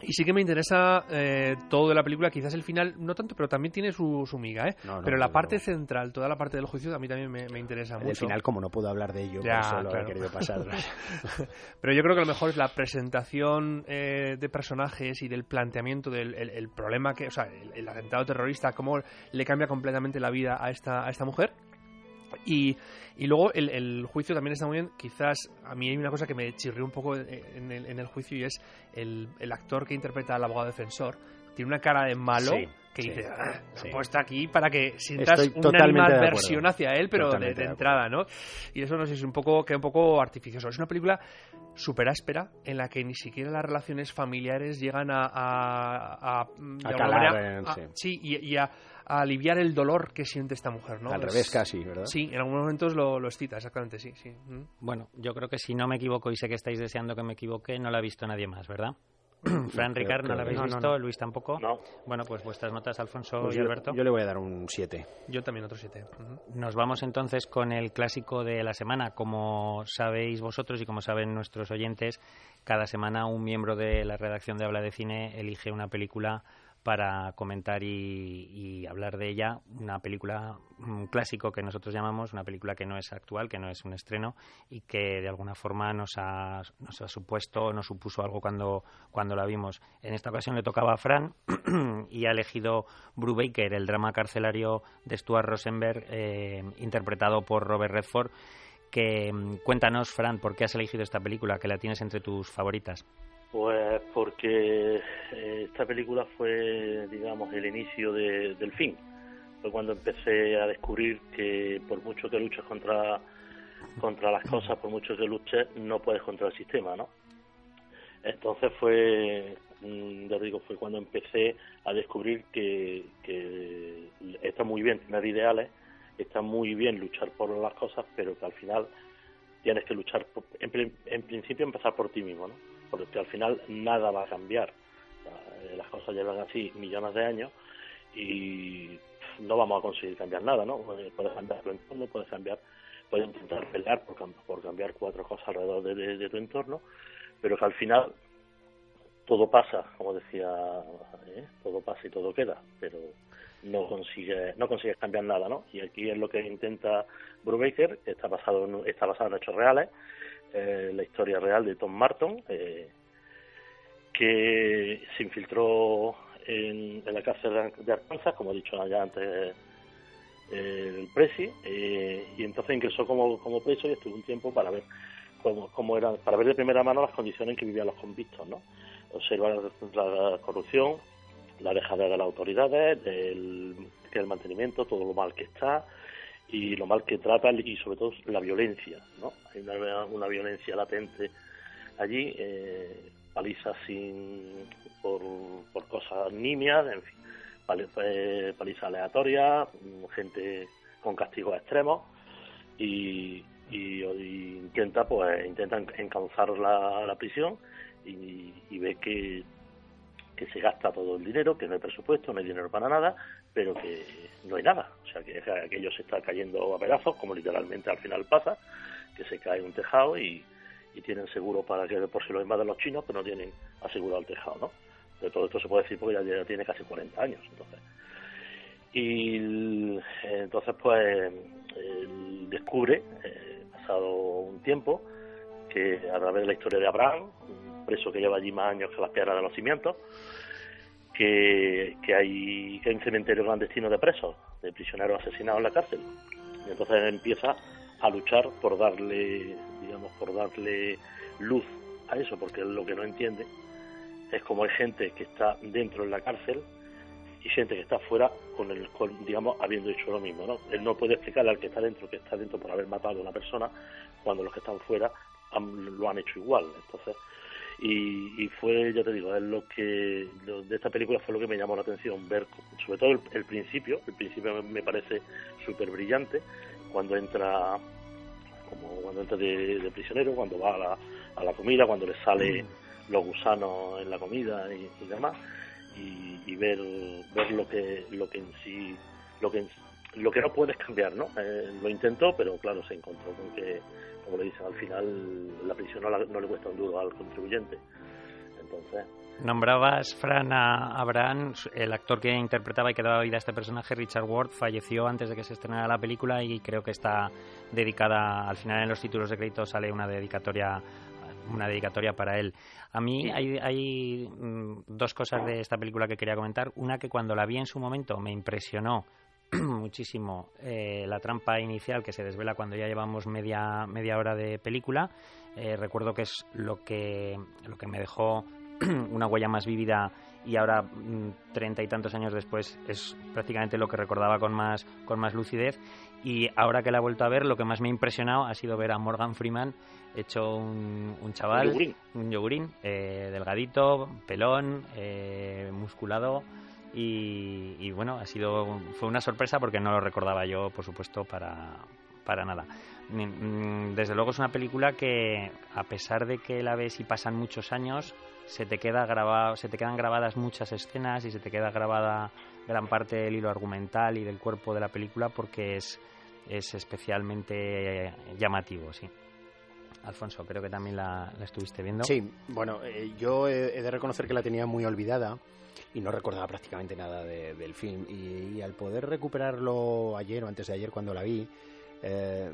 Y sí que me interesa eh, todo de la película, quizás el final no tanto, pero también tiene su, su miga, ¿eh? pero la parte central, toda la parte del juicio, a mí también me, interesa mucho. El final, como no puedo hablar de ello, ya, eso lo he querido pasar. pero yo creo que lo mejor es la presentación eh, de personajes y del planteamiento del el, problema que, o sea, el, el, atentado terrorista, cómo le cambia completamente la vida a esta, a esta mujer y, y luego el, el, juicio también está muy bien. Quizás a mí hay una cosa que me chirrió un poco en el, en el juicio y es el, el, actor que interpreta al abogado defensor. Tiene una cara de malo que dice, ah, puesto aquí para que sientas una versión hacia él, pero de, entrada, ¿no? Y eso no sé, es un poco, queda un poco artificioso. Es una película súper áspera en la que ni siquiera las relaciones familiares llegan a... A, a, calar, sí. y, a, aliviar el dolor que siente esta mujer, ¿no? Al revés casi, ¿verdad? Sí, en algunos momentos lo, lo excita, exactamente, sí, sí. Bueno, yo creo que si no me equivoco y sé que estáis deseando que me equivoque, no la ha visto nadie más, ¿verdad? Fran Ricard, ¿no la habéis visto? Luis tampoco. No. Bueno, pues vuestras notas, Alfonso Pues y yo, Alberto. yo le voy a dar un 7. Yo también otro 7. Nos vamos entonces con el clásico de la semana. Como sabéis vosotros y como saben nuestros oyentes, cada semana un miembro de la redacción de Habla de Cine elige una película para comentar y, hablar de ella. Una película, un clásico que nosotros llamamos, una película que no es actual, que no es un estreno y que de alguna forma nos ha, nos ha supuesto, nos supuso algo cuando, cuando la vimos. En esta ocasión le tocaba a Fran y ha elegido Brubaker, el drama carcelario de Stuart Rosenberg, eh, interpretado por Robert Redford. Que, cuéntanos, Fran, ¿por qué has elegido esta película? Que la tienes entre tus favoritas. Pues porque eh, esta película fue, digamos, el inicio del fin. Fue cuando empecé a descubrir que por mucho que luches contra, contra las cosas, por mucho que luches, no puedes contra el sistema, ¿no? Entonces fue, mm, ya digo, fue cuando empecé a descubrir que, que está muy bien tener ideales, está muy bien luchar por las cosas, pero que al final tienes que luchar, en, en principio empezar por ti mismo, ¿no? Porque al final nada va a cambiar. Eh, las cosas llevan así millones de años y no vamos a conseguir cambiar nada, ¿no? Puedes cambiar tu entorno, puedes cambiar, puedes intentar pelear por, por cambiar cuatro cosas alrededor de, tu entorno, pero que al final todo pasa, como decía, ¿eh? todo pasa y todo queda, pero no consigue no consigues cambiar nada, ¿no? Y aquí es lo que intenta Brubaker, está basado está basado en hechos reales eh, la historia real de Tom Martin, eh, que se infiltró en, la cárcel de Arkansas, como he dicho ya antes eh, el Presi, y entonces ingresó como, como preso y estuvo un tiempo para ver cómo, cómo eran, para ver de primera mano las condiciones en que vivían los convictos, ¿no? Observar la, corrupción, la dejadera de las autoridades, el, el mantenimiento, todo lo mal que está, y lo mal que tratan y sobre todo la violencia, ¿no? Hay una, una violencia latente allí, eh, palizas sin, por, por cosas nimias, en fin, eh, palizas aleatorias, gente con castigos extremos y, y, intenta pues intentan encauzar la, prisión y, y ve que que se gasta todo el dinero, que no hay presupuesto, no hay dinero para nada, pero que no hay nada. O sea, que aquello se está cayendo a pedazos, como literalmente al final pasa, que se cae un tejado y, tienen seguro para que por si lo invaden los chinos, pero no tienen asegurado el tejado, ¿no? De todo esto se puede decir porque ya, tiene casi 40 años, entonces. Y entonces, pues, descubre, eh, pasado un tiempo, que a través de la historia de Abraham, preso que lleva allí más años que las piedras de los cimientos, que, que, hay, que hay un cementerio clandestino de presos, de prisioneros asesinados en la cárcel. Y entonces empieza a luchar por darle, digamos, por darle luz a eso, porque lo que no entiende es como hay gente que está dentro de la cárcel y gente que está fuera con el digamos habiendo hecho lo mismo no él no puede explicarle al que está dentro que está dentro por haber matado a una persona cuando los que están fuera lo han hecho igual entonces y, fue, ya te digo, es lo que de esta película fue lo que me llamó la atención, ver sobre todo el, principio, el principio me parece súper brillante, cuando entra como cuando entra de, prisionero, cuando va a la, a la, comida, cuando le sale mm. los gusanos en la comida y, demás, y, ver, ver lo que lo que en sí lo que lo que no puedes cambiar, ¿no? Eh, lo intentó, pero claro, se encontró con que como le dicen, al final la prisión no, le cuesta un duro al contribuyente. Entonces. Nombrabas, Fran, a Abraham, el actor que interpretaba y que daba vida a este personaje, Richard Ward, falleció antes de que se estrenara la película y creo que está dedicada, al final en los títulos de crédito sale una dedicatoria una dedicatoria para él. A mí hay, hay mm, dos cosas de esta película que quería comentar. Una que cuando la vi en su momento me impresionó muchísimo eh, la trampa inicial que se desvela cuando ya llevamos media, media hora de película. Eh, recuerdo que es lo que, lo que me dejó una huella más vívida y ahora mm, treinta y tantos años después es prácticamente lo que recordaba con más, con más lucidez. Y ahora que la he vuelto a ver, lo que más me ha impresionado ha sido ver a Morgan Freeman hecho un, un chaval, un yogurín, eh, delgadito, pelón, musculado y, bueno, ha sido fue una sorpresa porque no lo recordaba yo, por supuesto, para, para nada. Mm, desde luego es una película que, a pesar de que la ves y pasan muchos años, se te queda grabado, se te quedan grabadas muchas escenas y se te queda grabada gran parte del hilo argumental y del cuerpo de la película porque es, es especialmente llamativo, sí. Alfonso, creo que también la, estuviste viendo. Sí, bueno, eh, yo he, de reconocer que la tenía muy olvidada y no recordaba prácticamente nada del film. y, al poder recuperarlo ayer o antes de ayer cuando la vi, eh,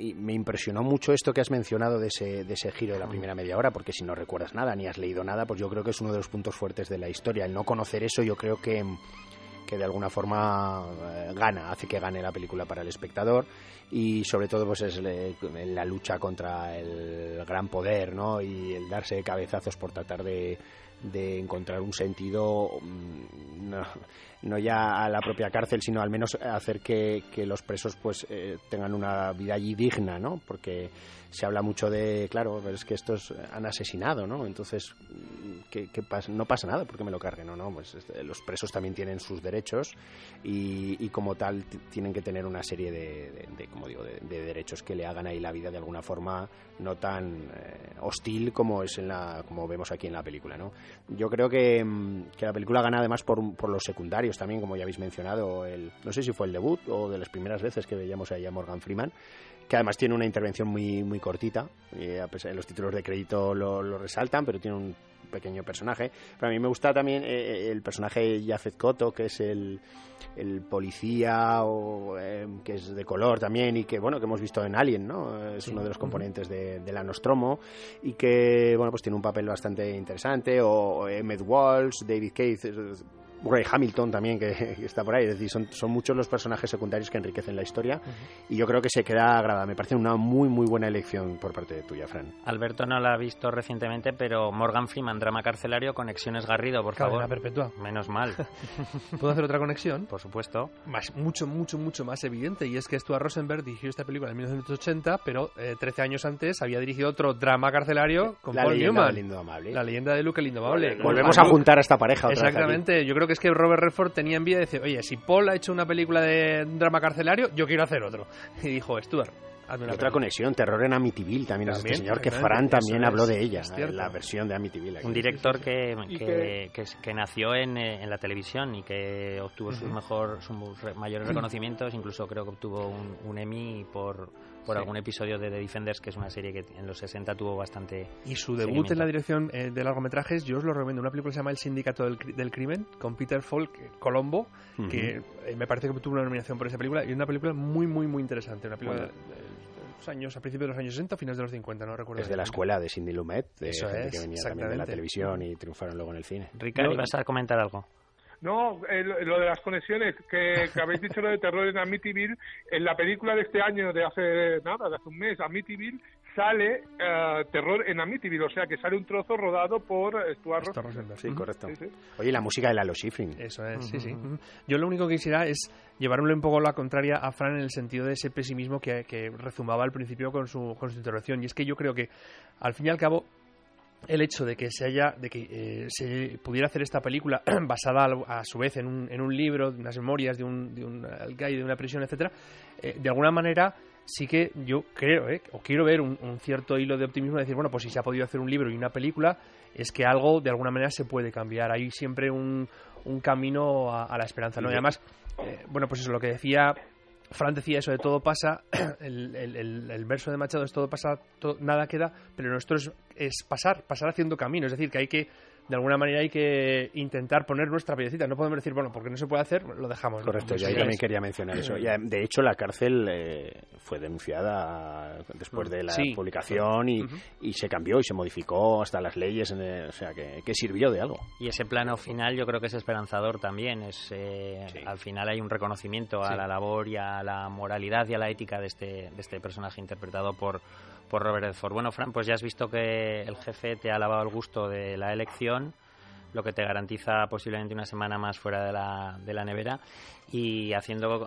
y me impresionó mucho esto que has mencionado de ese, de ese giro de la mm. primera media hora, porque si no recuerdas nada ni has leído nada, pues yo creo que es uno de los puntos fuertes de la historia. El no conocer eso yo creo que, que de alguna forma eh, gana, hace que gane la película para el espectador y sobre todo pues es la lucha contra el gran poder ¿no? y el darse cabezazos por tratar de, de encontrar un sentido mm, no, ya a la propia cárcel sino al menos hacer que, que los presos pues eh, tengan una vida allí digna no porque se habla mucho de claro es que estos han asesinado no entonces ¿qué, pasa? no pasa nada porque me lo carguen no no pues este, los presos también tienen sus derechos y, como tal tienen que tener una serie de, de, como digo de, derechos que le hagan ahí la vida de alguna forma no tan eh, hostil como es en la como vemos aquí en la película no yo creo que, mm, que la película gana además por, por, los secundarios también, como ya habéis mencionado. El, no sé si fue el debut o de las primeras veces que veíamos ahí a Morgan Freeman, que además tiene una intervención muy, muy cortita. Y a pesar, los títulos de crédito lo, lo resaltan, pero tiene un pequeño personaje. Pero a mí me gusta también eh, eh, el personaje Jafet Koto, que es el, el policía o, eh, que es de color también y que bueno que hemos visto en Alien, ¿no? Es uno de los componentes de, de, la Nostromo y que bueno pues tiene un papel bastante interesante o Emmett Walsh, David Keith Ray Hamilton también, que, está por ahí. Es decir, son, son, muchos los personajes secundarios que enriquecen la historia y yo creo que se queda grabada. Me parece una muy, muy buena elección por parte de tuya, Fran. Alberto no la ha visto recientemente, pero Morgan Freeman, drama carcelario, conexiones Garrido, por favor. perpetua. Menos mal. ¿Puedo hacer otra conexión? Por supuesto. Más, mucho, mucho, mucho más evidente. Y es que Stuart Rosenberg dirigió esta película en 1980, pero 13 eh, años antes había dirigido otro drama carcelario con la Paul Newman. La leyenda de Luke el Indomable. Volvemos a juntar a esta pareja. Exactamente. Yo creo que es que Robert Redford tenía envidia de decir, oye, si Paul ha hecho una película de drama carcelario, yo quiero hacer otro. Y dijo, Stuart, otra conexión, Terror en Amityville también, es este señor, que Fran también habló de ella, la versión de Amityville. Un director que, que, que, nació en, eh, en, la televisión y que obtuvo sus, mejor, sus mayores reconocimientos, incluso creo que obtuvo un, un Emmy por, por algún episodio de The Defenders, que es una serie que en los 60 tuvo bastante. Y su debut en la dirección eh, de largometrajes, yo os lo recomiendo. Una película que se llama El Sindicato del, del Crimen, con Peter Falk eh, Colombo, que me parece que tuvo una nominación por esa película, y una película muy, muy, muy interesante. Una película años, a principios de los años 60, a finales de los 50, no recuerdo. Es de la escuela de Sidney Lumet, de gente que venía también de la televisión y triunfaron luego en el cine. Ricardo, ¿vas a comentar algo? No, eh, lo de las conexiones, que, habéis dicho lo de terror en Amityville, en la película de este año, de hace nada, de hace un mes, Amityville, sale uh, terror en Amityville, o sea que sale un trozo rodado por Stuart. Sí, correcto. Oye, la música de Lalo Schifrin. Eso es, sí, sí. Yo lo único que quisiera es llevarme un poco la contraria a Fran en el sentido de ese pesimismo que, que rezumaba al principio con su, con su intervención. Y es que yo creo que, al fin y al cabo, el hecho de que se haya de que eh, se pudiera hacer esta película basada a, su vez en un, en un libro de unas memorias de un de un de una prisión etcétera eh, de alguna manera sí que yo creo eh, o quiero ver un, cierto hilo de optimismo de decir bueno pues si se ha podido hacer un libro y una película es que algo de alguna manera se puede cambiar. Hay siempre un, un camino a, la esperanza no y además bueno pues eso lo que decía Fran decía eso de todo pasa, el, el, verso de Machado es todo pasa, nada queda, pero nuestro es, es, pasar, pasar haciendo camino, es decir, que hay que de alguna manera hay que intentar poner nuestra piedecita. No podemos decir, bueno, porque no se puede hacer, lo dejamos. Correcto, yo también quería mencionar eso. de hecho, la cárcel eh, fue denunciada después de la publicación y, y, se cambió y se modificó hasta las leyes, o sea, que, que, sirvió de algo. Y ese plano final yo creo que es esperanzador también. Es, eh, Al final hay un reconocimiento a la labor y a la moralidad y a la ética de este, de este personaje interpretado por por Robert Redford. Bueno, Fran, pues ya has visto que el jefe te ha lavado el gusto de la elección, lo que te garantiza posiblemente una semana más fuera de la, de la nevera. Y haciendo,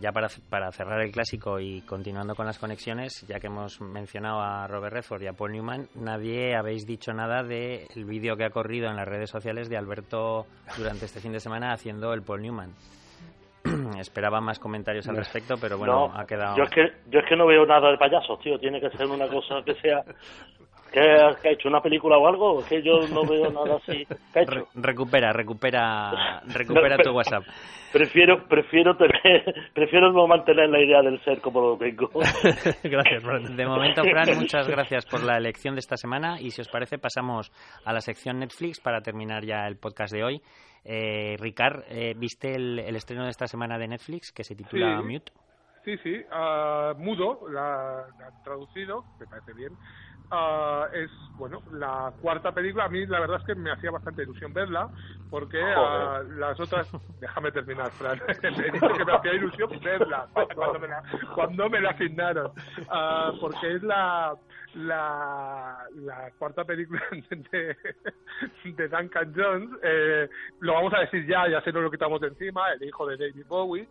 ya para, para cerrar el clásico y continuando con las conexiones, ya que hemos mencionado a Robert Redford y a Paul Newman, nadie habéis dicho nada del vídeo que ha corrido en las redes sociales de Alberto durante este fin de semana haciendo el Paul Newman. Esperaba más comentarios al respecto, pero bueno, ha quedado. Yo es, que, yo es que no veo nada de payasos, tío. Tiene que ser una cosa que sea. ¿Qué, ha hecho? ¿Una película o algo? que yo no veo nada así. recupera, recupera, recupera tu WhatsApp. Prefiero, prefiero tener, prefiero no mantener la idea del ser como lo tengo. gracias, Fran. De momento, Fran, muchas gracias por la elección de esta semana y si os parece pasamos a la sección Netflix para terminar ya el podcast de hoy. Eh, Ricard, eh, ¿viste el, estreno de esta semana de Netflix que se titula Mute? Sí, sí, uh, mudo, la, han traducido, me parece bien. Uh, es, bueno, la cuarta película. A mí la verdad es que me hacía bastante ilusión verla, porque uh, las otras... Déjame terminar, Fran. me dice que me hacía ilusión verla cuando me la, cuando me la asignaron. porque es la, la, la cuarta película de, de Duncan Jones. Eh, lo vamos a decir ya, ya se nos lo quitamos de encima, el hijo de David Bowie.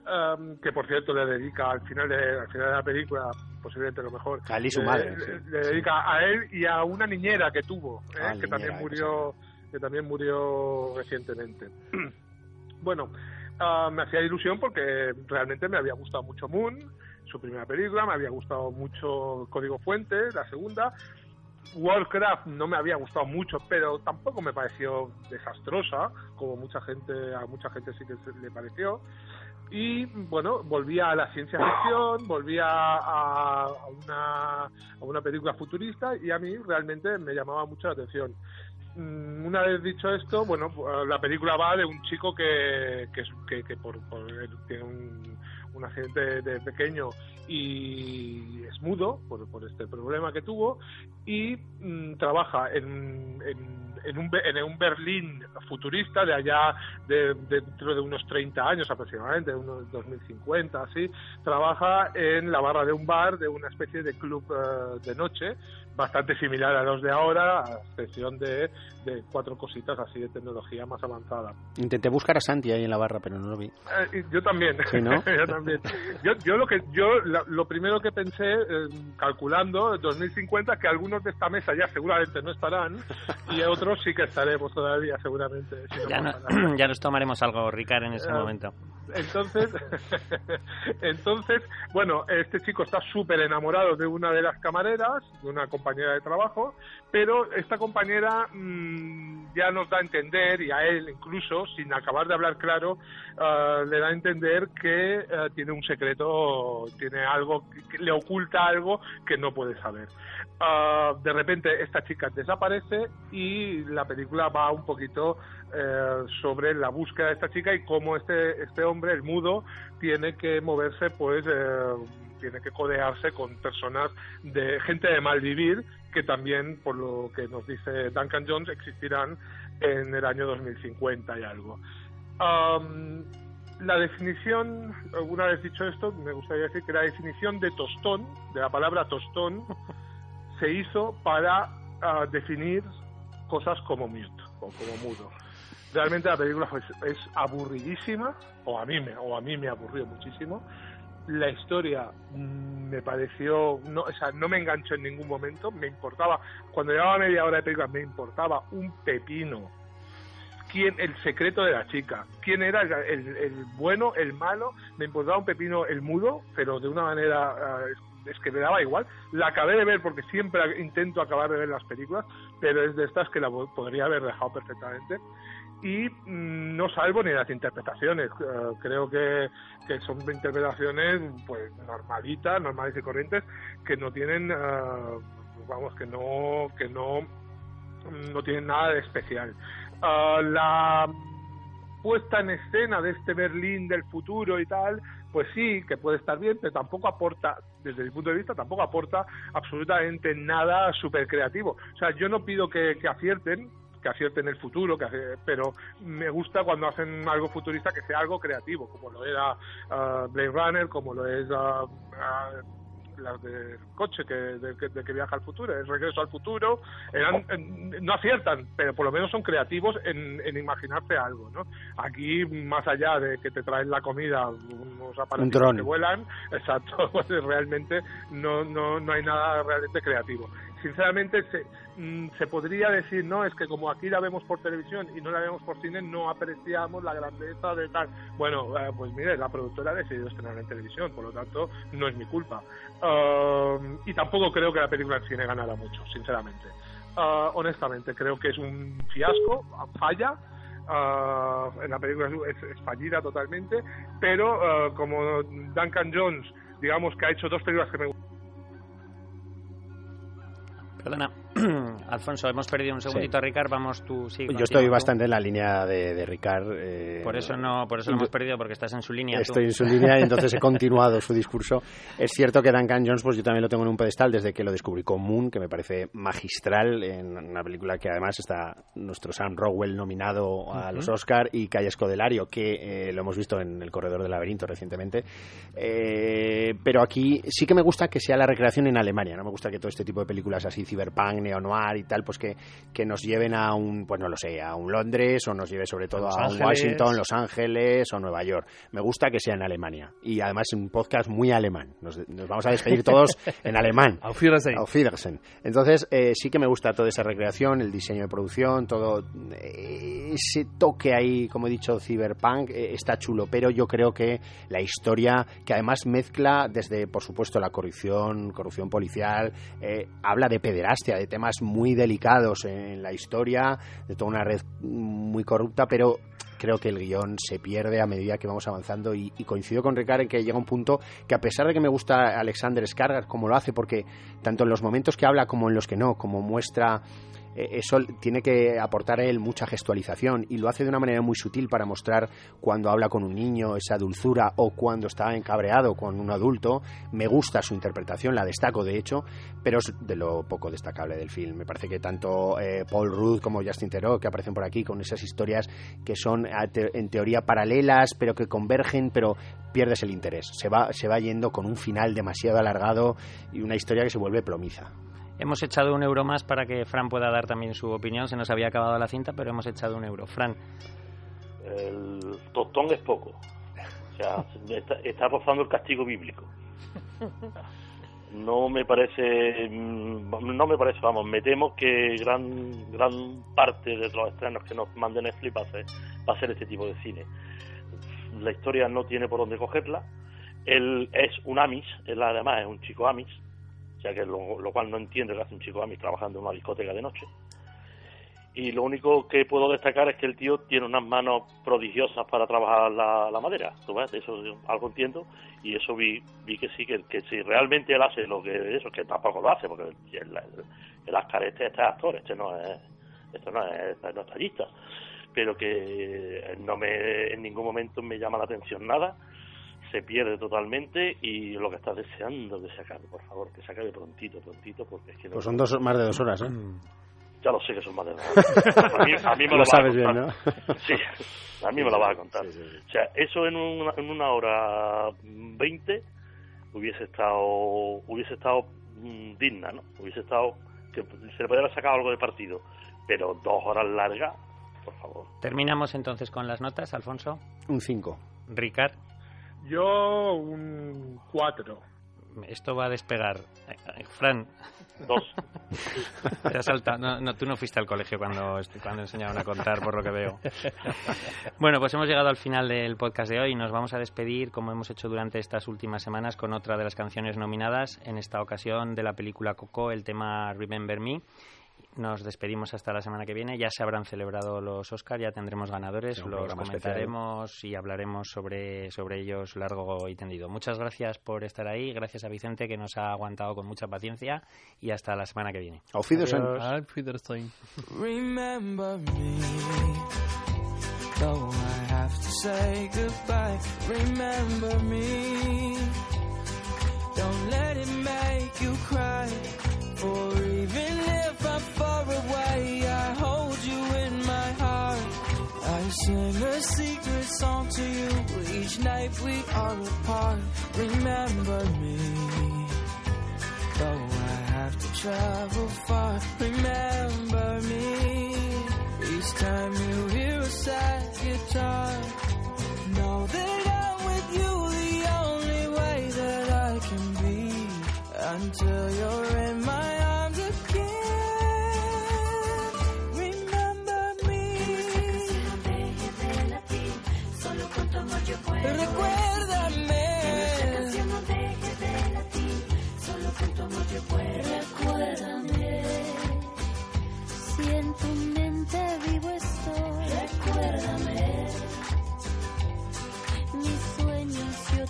Um, que por cierto le dedica al final de, al final de la película posiblemente lo mejor a y su madre le, dedica a él y a una niñera que tuvo ¿eh? ah, que también murió que también murió recientemente. Bueno uh, me hacía ilusión porque realmente me había gustado mucho Moon su primera película me había gustado mucho Código Fuente la segunda. Warcraft no me había gustado mucho, pero tampoco me pareció desastrosa, como mucha gente, a mucha gente sí que le pareció y bueno, volvía a la ciencia ficción, volvía a, una, a una película futurista y a mí realmente me llamaba mucho la atención. Mm, una vez dicho esto, bueno, la película va de un chico que, que, que, por, tiene un, un accidente de pequeño y es mudo por, por este problema que tuvo y mm, trabaja en, en en un, en un Berlín futurista de allá de, dentro de unos 30 años aproximadamente, unos 2050, así, trabaja en la barra de un bar de una especie de club eh, de noche bastante similar a los de ahora, a excepción de, de, cuatro cositas así de tecnología más avanzada. Intenté buscar a Santi ahí en la barra, pero no lo vi. Eh, yo también. yo también. Yo, lo que yo lo primero que pensé eh, calculando 2050 que algunos de esta mesa ya seguramente no estarán y otros sí que estaremos todavía seguramente. ya, nos tomaremos algo, Ricard, en ese eh, momento. Entonces, entonces, bueno, este chico está súper enamorado de una de las camareras, de una compañera de trabajo, pero esta compañera mm, ya nos da a entender, y a él incluso, sin acabar de hablar claro, ah, le da a entender que ah, tiene un secreto, tiene algo, le oculta algo que no puede saber. Ah, de repente esta chica desaparece y la película va un poquito eh, sobre la búsqueda de esta chica y cómo este, este hombre, el mudo, tiene que moverse, pues, eh, tiene que codearse con personas de gente de mal vivir que también, por lo que nos dice Duncan Jones, existirán en el año 2050 y algo. la definición, una vez dicho esto, me gustaría decir que la definición de tostón, de la palabra tostón, se hizo para ah, definir cosas como mute o como mudo. Realmente la película es aburridísima, o a mí me, o a mí me aburrió muchísimo. La historia mm, me pareció, no, o sea, no me enganchó en ningún momento, me importaba, cuando llevaba media hora de película me importaba un pepino quién el secreto de la chica, quién era el, bueno, el malo, me importaba un pepino el mudo, pero de una manera ah, es que me daba igual. La acabé de ver porque siempre intento acabar de ver las películas, pero es de estas que la podría haber dejado perfectamente. Y mm, no salvo ni las interpretaciones. Eh, creo que, que, son interpretaciones pues normalitas, normales y corrientes, que no tienen, eh, vamos, que no, que no, no tienen nada de especial. Eh, la puesta en escena de este Berlín del futuro y tal, pues sí, que puede estar bien, pero tampoco aporta, desde mi punto de vista, tampoco aporta absolutamente nada súper creativo. O sea, yo no pido que, acierten, que acierten el futuro, que pero me gusta cuando hacen algo futurista que sea algo creativo, como lo era uh, Blade Runner, como lo es uh, las del coche que, de, que viaja al futuro, el regreso al futuro, eran, no aciertan, pero por lo menos son creativos en, en imaginarse algo, ¿no? Aquí, más allá de que te traen la comida unos aparatos que vuelan, exacto, pues realmente no, no, no hay nada realmente creativo. Sinceramente se, mm, se podría decir, no, es que como aquí la vemos por televisión y no la vemos por cine, no apreciamos la grandeza de tal. Bueno, eh, pues mire, la productora ha decidido estrenar en televisión, por lo tanto, no es mi culpa. Um, y tampoco creo que la película en cine ganara mucho, sinceramente. Uh, honestamente, creo que es un fiasco, falla, Uh, en la película es, fallida totalmente, pero uh, como Duncan Jones, digamos que ha hecho dos películas que me gustan. Perdona, Alfonso, hemos perdido un segundito a Ricard, vamos tú, sí. Yo estoy bastante en la línea de, de Ricard. Eh, por eso no, por eso lo hemos perdido, porque estás en su línea. Estoy en su línea y entonces he continuado su discurso. Es cierto que Duncan Jones, pues yo también lo tengo en un pedestal desde que lo descubrí con Moon, que me parece magistral, en una película que además está nuestro Sam Rockwell nominado a los Oscar y Calle Scodelario, que eh, lo hemos visto en El Corredor del Laberinto recientemente. Eh, pero aquí sí que me gusta que sea la recreación en Alemania, no me gusta que todo este tipo de películas así, cyberpunk, neo-noir y tal, pues que, que nos lleven a un, pues no lo sé, a un Londres o nos lleve sobre todo a, un Washington, Los Ángeles o Nueva York. Me gusta que sea en Alemania y además un podcast muy alemán. Nos, vamos a despedir todos en alemán. Auf Wiedersehen. Auf Wiedersehen. Entonces eh, sí que me gusta toda esa recreación, el diseño de producción, todo eh, ese toque ahí, como he dicho, cyberpunk, eh, está chulo, pero yo creo que la historia, que además mezcla desde, por supuesto, la corrupción, corrupción policial, habla de pederastia, de temas muy delicados en la historia, de toda una red muy corrupta, pero creo que el guion se pierde a medida que vamos avanzando y, coincido con Ricard en que llega un punto que a pesar de que me gusta Alexander Skarsgård como lo hace, porque tanto en los momentos que habla como en los que no, como muestra eso tiene que aportar a él mucha gestualización y lo hace de una manera muy sutil para mostrar cuando habla con un niño esa dulzura o cuando está encabreado con un adulto. Me gusta su interpretación, la destaco de hecho, pero es de lo poco destacable del film. Me parece que tanto eh, Paul Rudd como Justin Theroux que aparecen por aquí con esas historias que son en teoría paralelas pero que convergen, pero pierdes el interés. Se va, se va yendo con un final demasiado alargado y una historia que se vuelve plomiza. Hemos echado un euro más para que Fran pueda dar también su opinión. Se nos había acabado la cinta, pero hemos echado un euro. Fran. El tostón es poco. O sea, está, rozando el castigo bíblico. No me parece, mm, no me parece, vamos, me temo que gran gran parte de los estrenos que nos mande Netflix va a ser, va a ser este tipo de cine. La historia no tiene por dónde cogerla. Él es un Amis, él además es un chico Amis, sea que lo, cual no entiende que hace un chico a mí trabajando en una discoteca de noche. Y lo único que puedo destacar es que el tío tiene unas manos prodigiosas para trabajar la, madera, ¿tú ves? Eso algo entiendo y eso vi, vi que sí, que, que si realmente él hace lo que eso, que tampoco lo hace, porque el, el, Ascar este, este, actor, este no es, esto no es, no es tallista, pero que no me, en ningún momento me llama la atención nada se pierde totalmente y lo que estás deseando que se acabe, por favor, que se acabe prontito, prontito, porque es que... Pues son dos, más de dos horas, ¿eh? Mm. Ya lo sé que son más de dos horas. A mí, me lo, sabes bien, ¿no? Sí, a mí me lo vas a contar. O sea, eso en una, en una hora veinte hubiese estado hubiese estado mm, digna, ¿no? Hubiese estado... que se le podría haber sacado algo de partido, pero dos horas largas, por favor. Terminamos entonces con las notas, Alfonso. Un 5. Ricard. Yo un 4. Esto va a despegar. Eh, Fran. Dos. Te No, no, tú no fuiste al colegio cuando, cuando enseñaron a contar, por lo que veo. Bueno, pues hemos llegado al final del podcast de hoy. Nos vamos a despedir, como hemos hecho durante estas últimas semanas, con otra de las canciones nominadas. En esta ocasión de la película Coco, el tema Remember Me nos despedimos hasta la semana que viene. Ya se habrán celebrado los Oscars, ya tendremos ganadores, los comentaremos y hablaremos sobre, sobre ellos largo y tendido. Muchas gracias por estar ahí, gracias a Vicente que nos ha aguantado con mucha paciencia y hasta la semana que viene. Auf Wiedersehen. Remember me, though I have to say goodbye. Remember me, don't let it make you cry. For sing a secret song to you each night we are apart. Remember me, though I have to travel far. Remember me, each time you hear a sad guitar.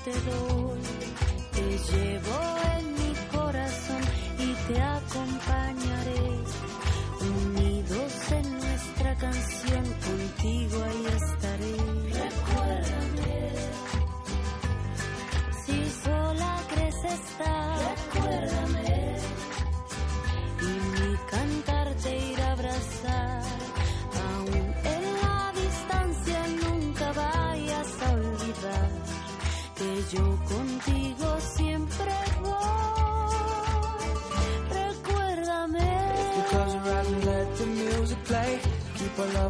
te doy. Te llevo en mi corazón y te acompañaré. Unidos en nuestra canción, contigo ahí estaré. Recuérdame. Si sola crees estar.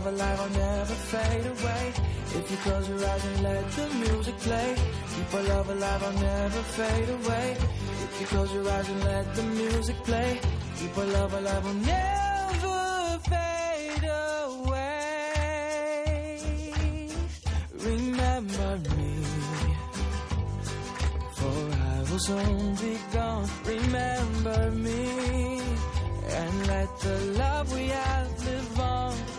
Keep our love alive, I'll never fade away. If you close your eyes and let the music play, keep our love alive, I'll never fade away. If you close your eyes and let the music play, keep our love alive, I'll never fade away. Remember me, for I will soon be gone. Remember me, and let the love we have live on.